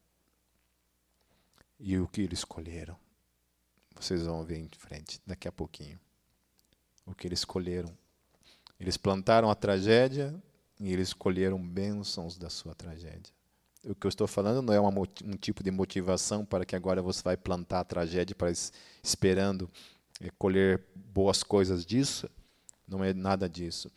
e o que eles escolheram. Vocês vão ver em frente daqui a pouquinho. O que eles escolheram. Eles plantaram a tragédia e eles escolheram bênçãos da sua tragédia. O que eu estou falando não é uma, um tipo de motivação para que agora você vai plantar a tragédia para esperando colher boas coisas disso. Não é nada disso.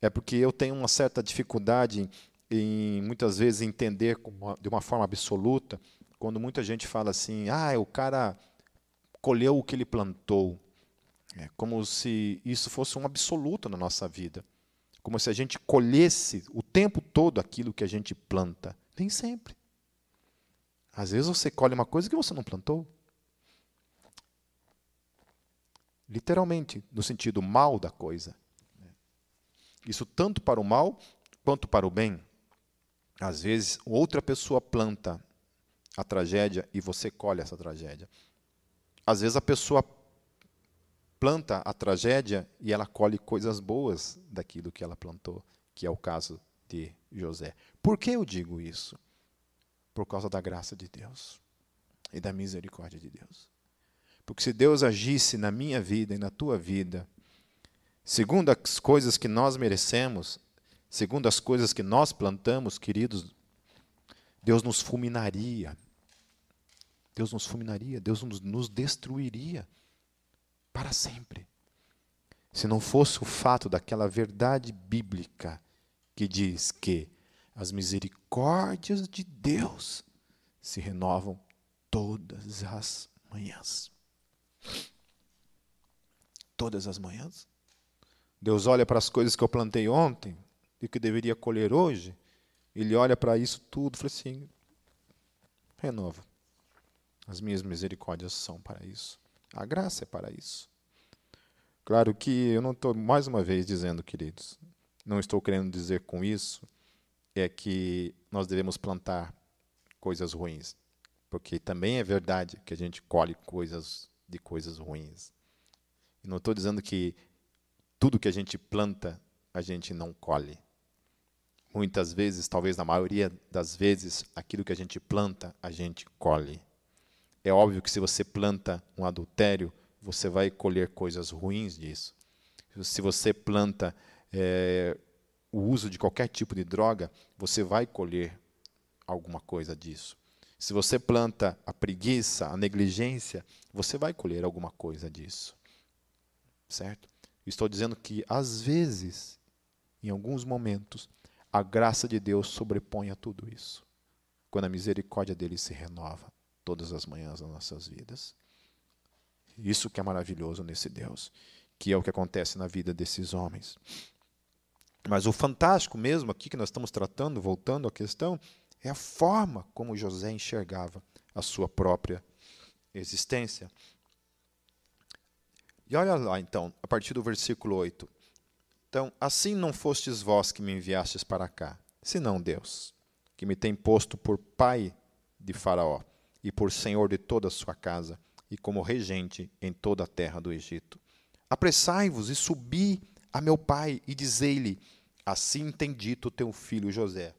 É porque eu tenho uma certa dificuldade em muitas vezes entender de uma forma absoluta quando muita gente fala assim, ah, o cara colheu o que ele plantou. É como se isso fosse um absoluto na nossa vida. Como se a gente colhesse o tempo todo aquilo que a gente planta. Nem sempre. Às vezes você colhe uma coisa que você não plantou. Literalmente, no sentido mal da coisa. Isso tanto para o mal quanto para o bem. Às vezes, outra pessoa planta a tragédia e você colhe essa tragédia. Às vezes, a pessoa planta a tragédia e ela colhe coisas boas daquilo que ela plantou, que é o caso de José. Por que eu digo isso? Por causa da graça de Deus e da misericórdia de Deus. Porque se Deus agisse na minha vida e na tua vida, segundo as coisas que nós merecemos, segundo as coisas que nós plantamos, queridos, Deus nos fulminaria. Deus nos fulminaria, Deus nos, destruiria para sempre. Se não fosse o fato daquela verdade bíblica que diz que as misericórdias de Deus se renovam todas as manhãs. Todas as manhãs. Deus olha para as coisas que eu plantei ontem e que deveria colher hoje. Ele olha para isso tudo e fala assim: renova. As minhas misericórdias são para isso. A graça é para isso. Claro que eu não estou, mais uma vez, dizendo, queridos, não estou querendo dizer com isso é que nós devemos plantar coisas ruins. Porque também é verdade que a gente colhe coisas de coisas ruins. E não estou dizendo que tudo que a gente planta, a gente não colhe. Muitas vezes, talvez na maioria das vezes, aquilo que a gente planta, a gente colhe. É óbvio que se você planta um adultério, você vai colher coisas ruins disso. Se você planta é, o uso de qualquer tipo de droga, você vai colher alguma coisa disso. Se você planta a preguiça, a negligência, você vai colher alguma coisa disso. Certo? Estou dizendo que, às vezes, em alguns momentos, a graça de Deus sobrepõe a tudo isso. Quando a misericórdia dele se renova todas as manhãs das nossas vidas. Isso que é maravilhoso nesse Deus, que é o que acontece na vida desses homens. Mas o fantástico mesmo aqui que nós estamos tratando, voltando à questão, é a forma como José enxergava a sua própria existência. E olha lá então, a partir do versículo 8. Então, assim não fostes vós que me enviastes para cá, senão Deus, que me tem posto por pai de Faraó e por senhor de toda a sua casa, e como regente em toda a terra do Egito. Apressai-vos e subi a meu pai, e dizei-lhe: Assim tem dito teu filho José.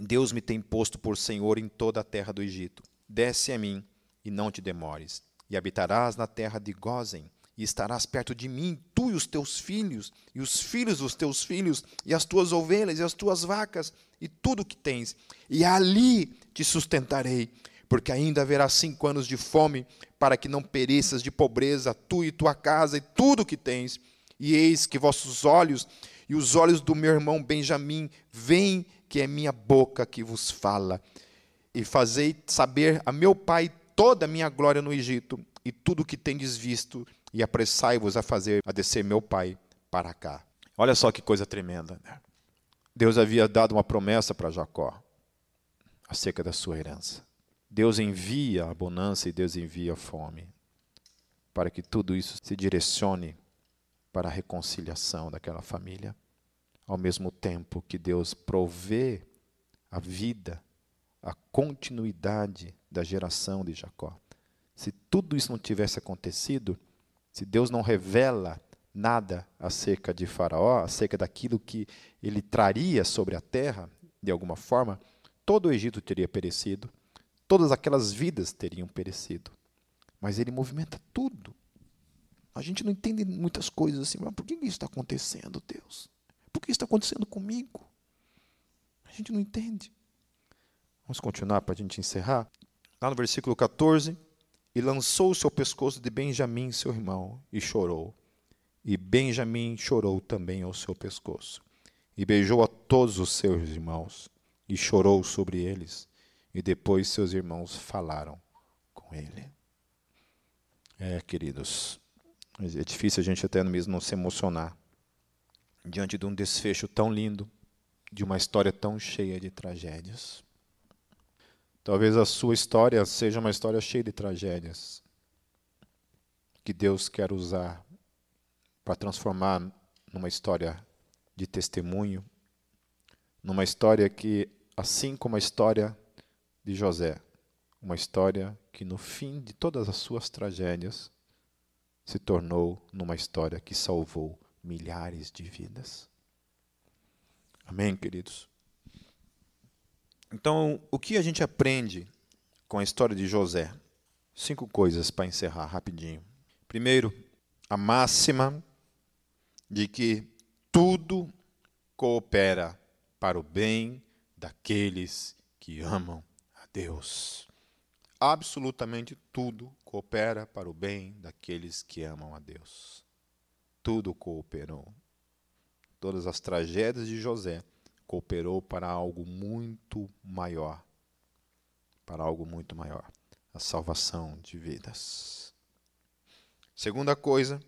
Deus me tem posto por senhor em toda a terra do Egito. Desce a mim e não te demores, e habitarás na terra de Gozen, e estarás perto de mim, tu e os teus filhos, e os filhos dos teus filhos, e as tuas ovelhas, e as tuas vacas, e tudo o que tens, e ali te sustentarei, porque ainda haverá cinco anos de fome, para que não pereças de pobreza, tu e tua casa, e tudo o que tens. E eis que vossos olhos e os olhos do meu irmão Benjamim veem que é minha boca que vos fala. E fazei saber a meu pai toda a minha glória no Egito, e tudo o que tendes visto, e apressai-vos a fazer a descer meu pai para cá. Olha só que coisa tremenda. Né? Deus havia dado uma promessa para Jacó acerca da sua herança. Deus envia a bonança e Deus envia a fome para que tudo isso se direcione para a reconciliação daquela família, ao mesmo tempo que Deus provê a vida, a continuidade da geração de Jacó. Se tudo isso não tivesse acontecido, se Deus não revela nada acerca de Faraó, acerca daquilo que ele traria sobre a terra, de alguma forma, todo o Egito teria perecido, todas aquelas vidas teriam perecido. Mas ele movimenta tudo. A gente não entende muitas coisas assim, mas por que isso está acontecendo, Deus? Por que isso está acontecendo comigo? A gente não entende. Vamos continuar para a gente encerrar. Lá no versículo 14, e lançou o seu pescoço de Benjamim, seu irmão, e chorou. E Benjamim chorou também ao seu pescoço. E beijou a todos os seus irmãos, e chorou sobre eles. E depois seus irmãos falaram com ele. É, queridos, é difícil a gente até mesmo não se emocionar diante de um desfecho tão lindo, de uma história tão cheia de tragédias. Talvez a sua história seja uma história cheia de tragédias que Deus quer usar para transformar numa história de testemunho, numa história que, assim como a história de José, uma história que no fim de todas as suas tragédias se tornou numa história que salvou milhares de vidas. Amém, queridos? Então, o que a gente aprende com a história de José? Cinco coisas para encerrar rapidinho. Primeiro, a máxima de que tudo coopera para o bem daqueles que amam a Deus. Absolutamente tudo coopera para o bem daqueles que amam a Deus. Tudo cooperou. Todas as tragédias de José cooperou para algo muito maior. Para algo muito maior. A salvação de vidas. Segunda coisa,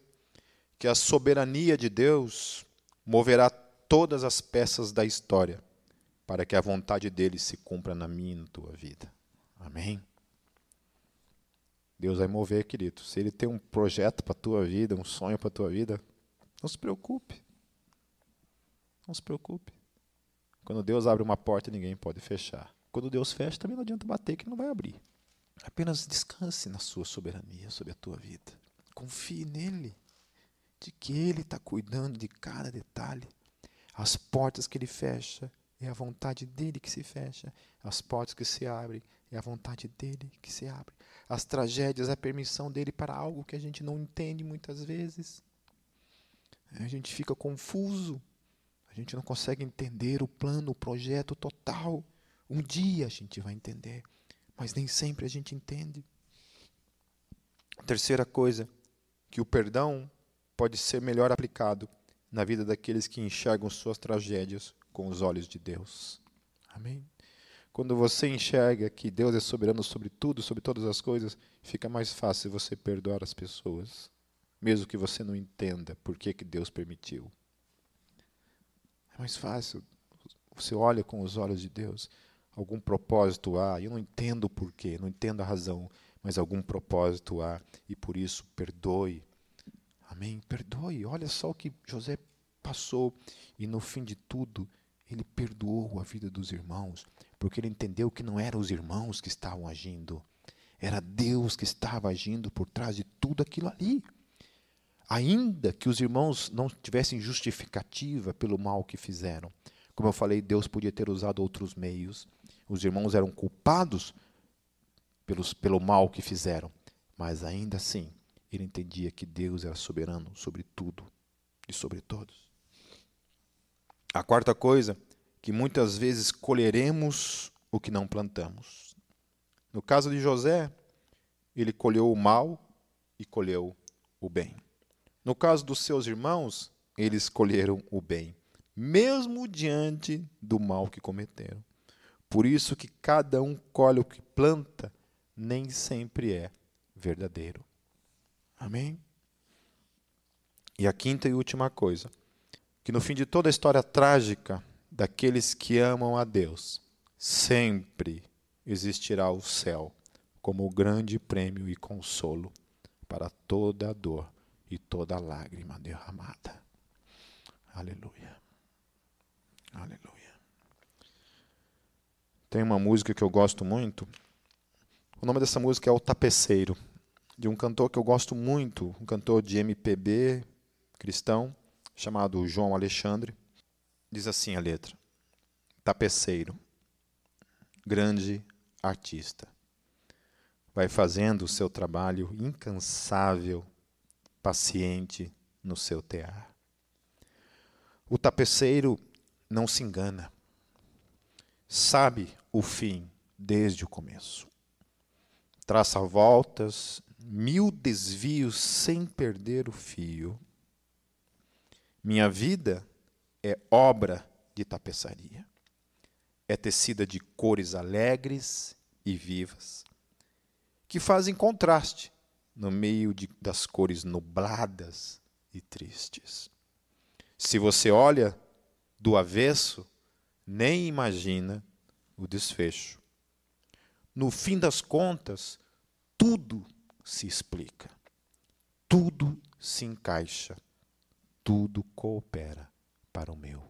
que a soberania de Deus moverá todas as peças da história para que a vontade dele se cumpra na minha e na tua vida. Amém? Deus vai mover, querido. Se ele tem um projeto para a tua vida, um sonho para a tua vida, não se preocupe. Não se preocupe. Quando Deus abre uma porta, ninguém pode fechar. Quando Deus fecha, também não adianta bater que não vai abrir. Apenas descanse na sua soberania sobre a tua vida. Confie nele de que Ele está cuidando de cada detalhe. As portas que Ele fecha, é a vontade dele que se fecha. As portas que se abrem, é a vontade dele que se abre. As tragédias, é a permissão dele para algo que a gente não entende muitas vezes. A gente fica confuso. A gente não consegue entender o plano, o projeto total. Um dia a gente vai entender, mas nem sempre a gente entende. terceira coisa, que o perdão pode ser melhor aplicado na vida daqueles que enxergam suas tragédias com os olhos de Deus. Amém? Quando você enxerga que Deus é soberano sobre tudo, sobre todas as coisas, fica mais fácil você perdoar as pessoas, mesmo que você não entenda por que, que Deus permitiu. Mais fácil. Você olha com os olhos de Deus, algum propósito há, eu não entendo o porquê, não entendo a razão, mas algum propósito há, e por isso perdoe Amém? Perdoe. Olha só o que José passou. E no fim de tudo, ele perdoou a vida dos irmãos, porque ele entendeu que não eram os irmãos que estavam agindo, era Deus que estava agindo por trás de tudo aquilo ali. Ainda que os irmãos não tivessem justificativa pelo mal que fizeram. Como eu falei, Deus podia ter usado outros meios. Os irmãos eram culpados pelos, pelo mal que fizeram. Mas ainda assim, ele entendia que Deus era soberano sobre tudo e sobre todos. A quarta coisa, que muitas vezes colheremos o que não plantamos. No caso de José, ele colheu o mal e colheu o bem. No caso dos seus irmãos, eles colheram o bem, mesmo diante do mal que cometeram. Por isso que cada um colhe o que planta, nem sempre é verdadeiro. Amém? E a quinta e última coisa, que no fim de toda a história trágica daqueles que amam a Deus, sempre existirá o céu como o grande prêmio e consolo para toda a dor e toda lágrima derramada. Aleluia. Aleluia. Tem uma música que eu gosto muito. O nome dessa música é O Tapeceiro de um cantor que eu gosto muito, um cantor de MPB cristão, chamado João Alexandre. Diz assim a letra: Tapeceiro, grande artista, vai fazendo o seu trabalho incansável, paciente no seu tear. O tapeceiro não se engana, sabe o fim desde o começo. Traça voltas mil desvios sem perder o fio. Minha vida é obra de tapeçaria. É tecida de cores alegres e vivas, que fazem contraste no meio de, das cores nubladas e tristes. Se você olha do avesso, nem imagina o desfecho. no fim das contas, tudo se explica, tudo se encaixa, tudo coopera para o meu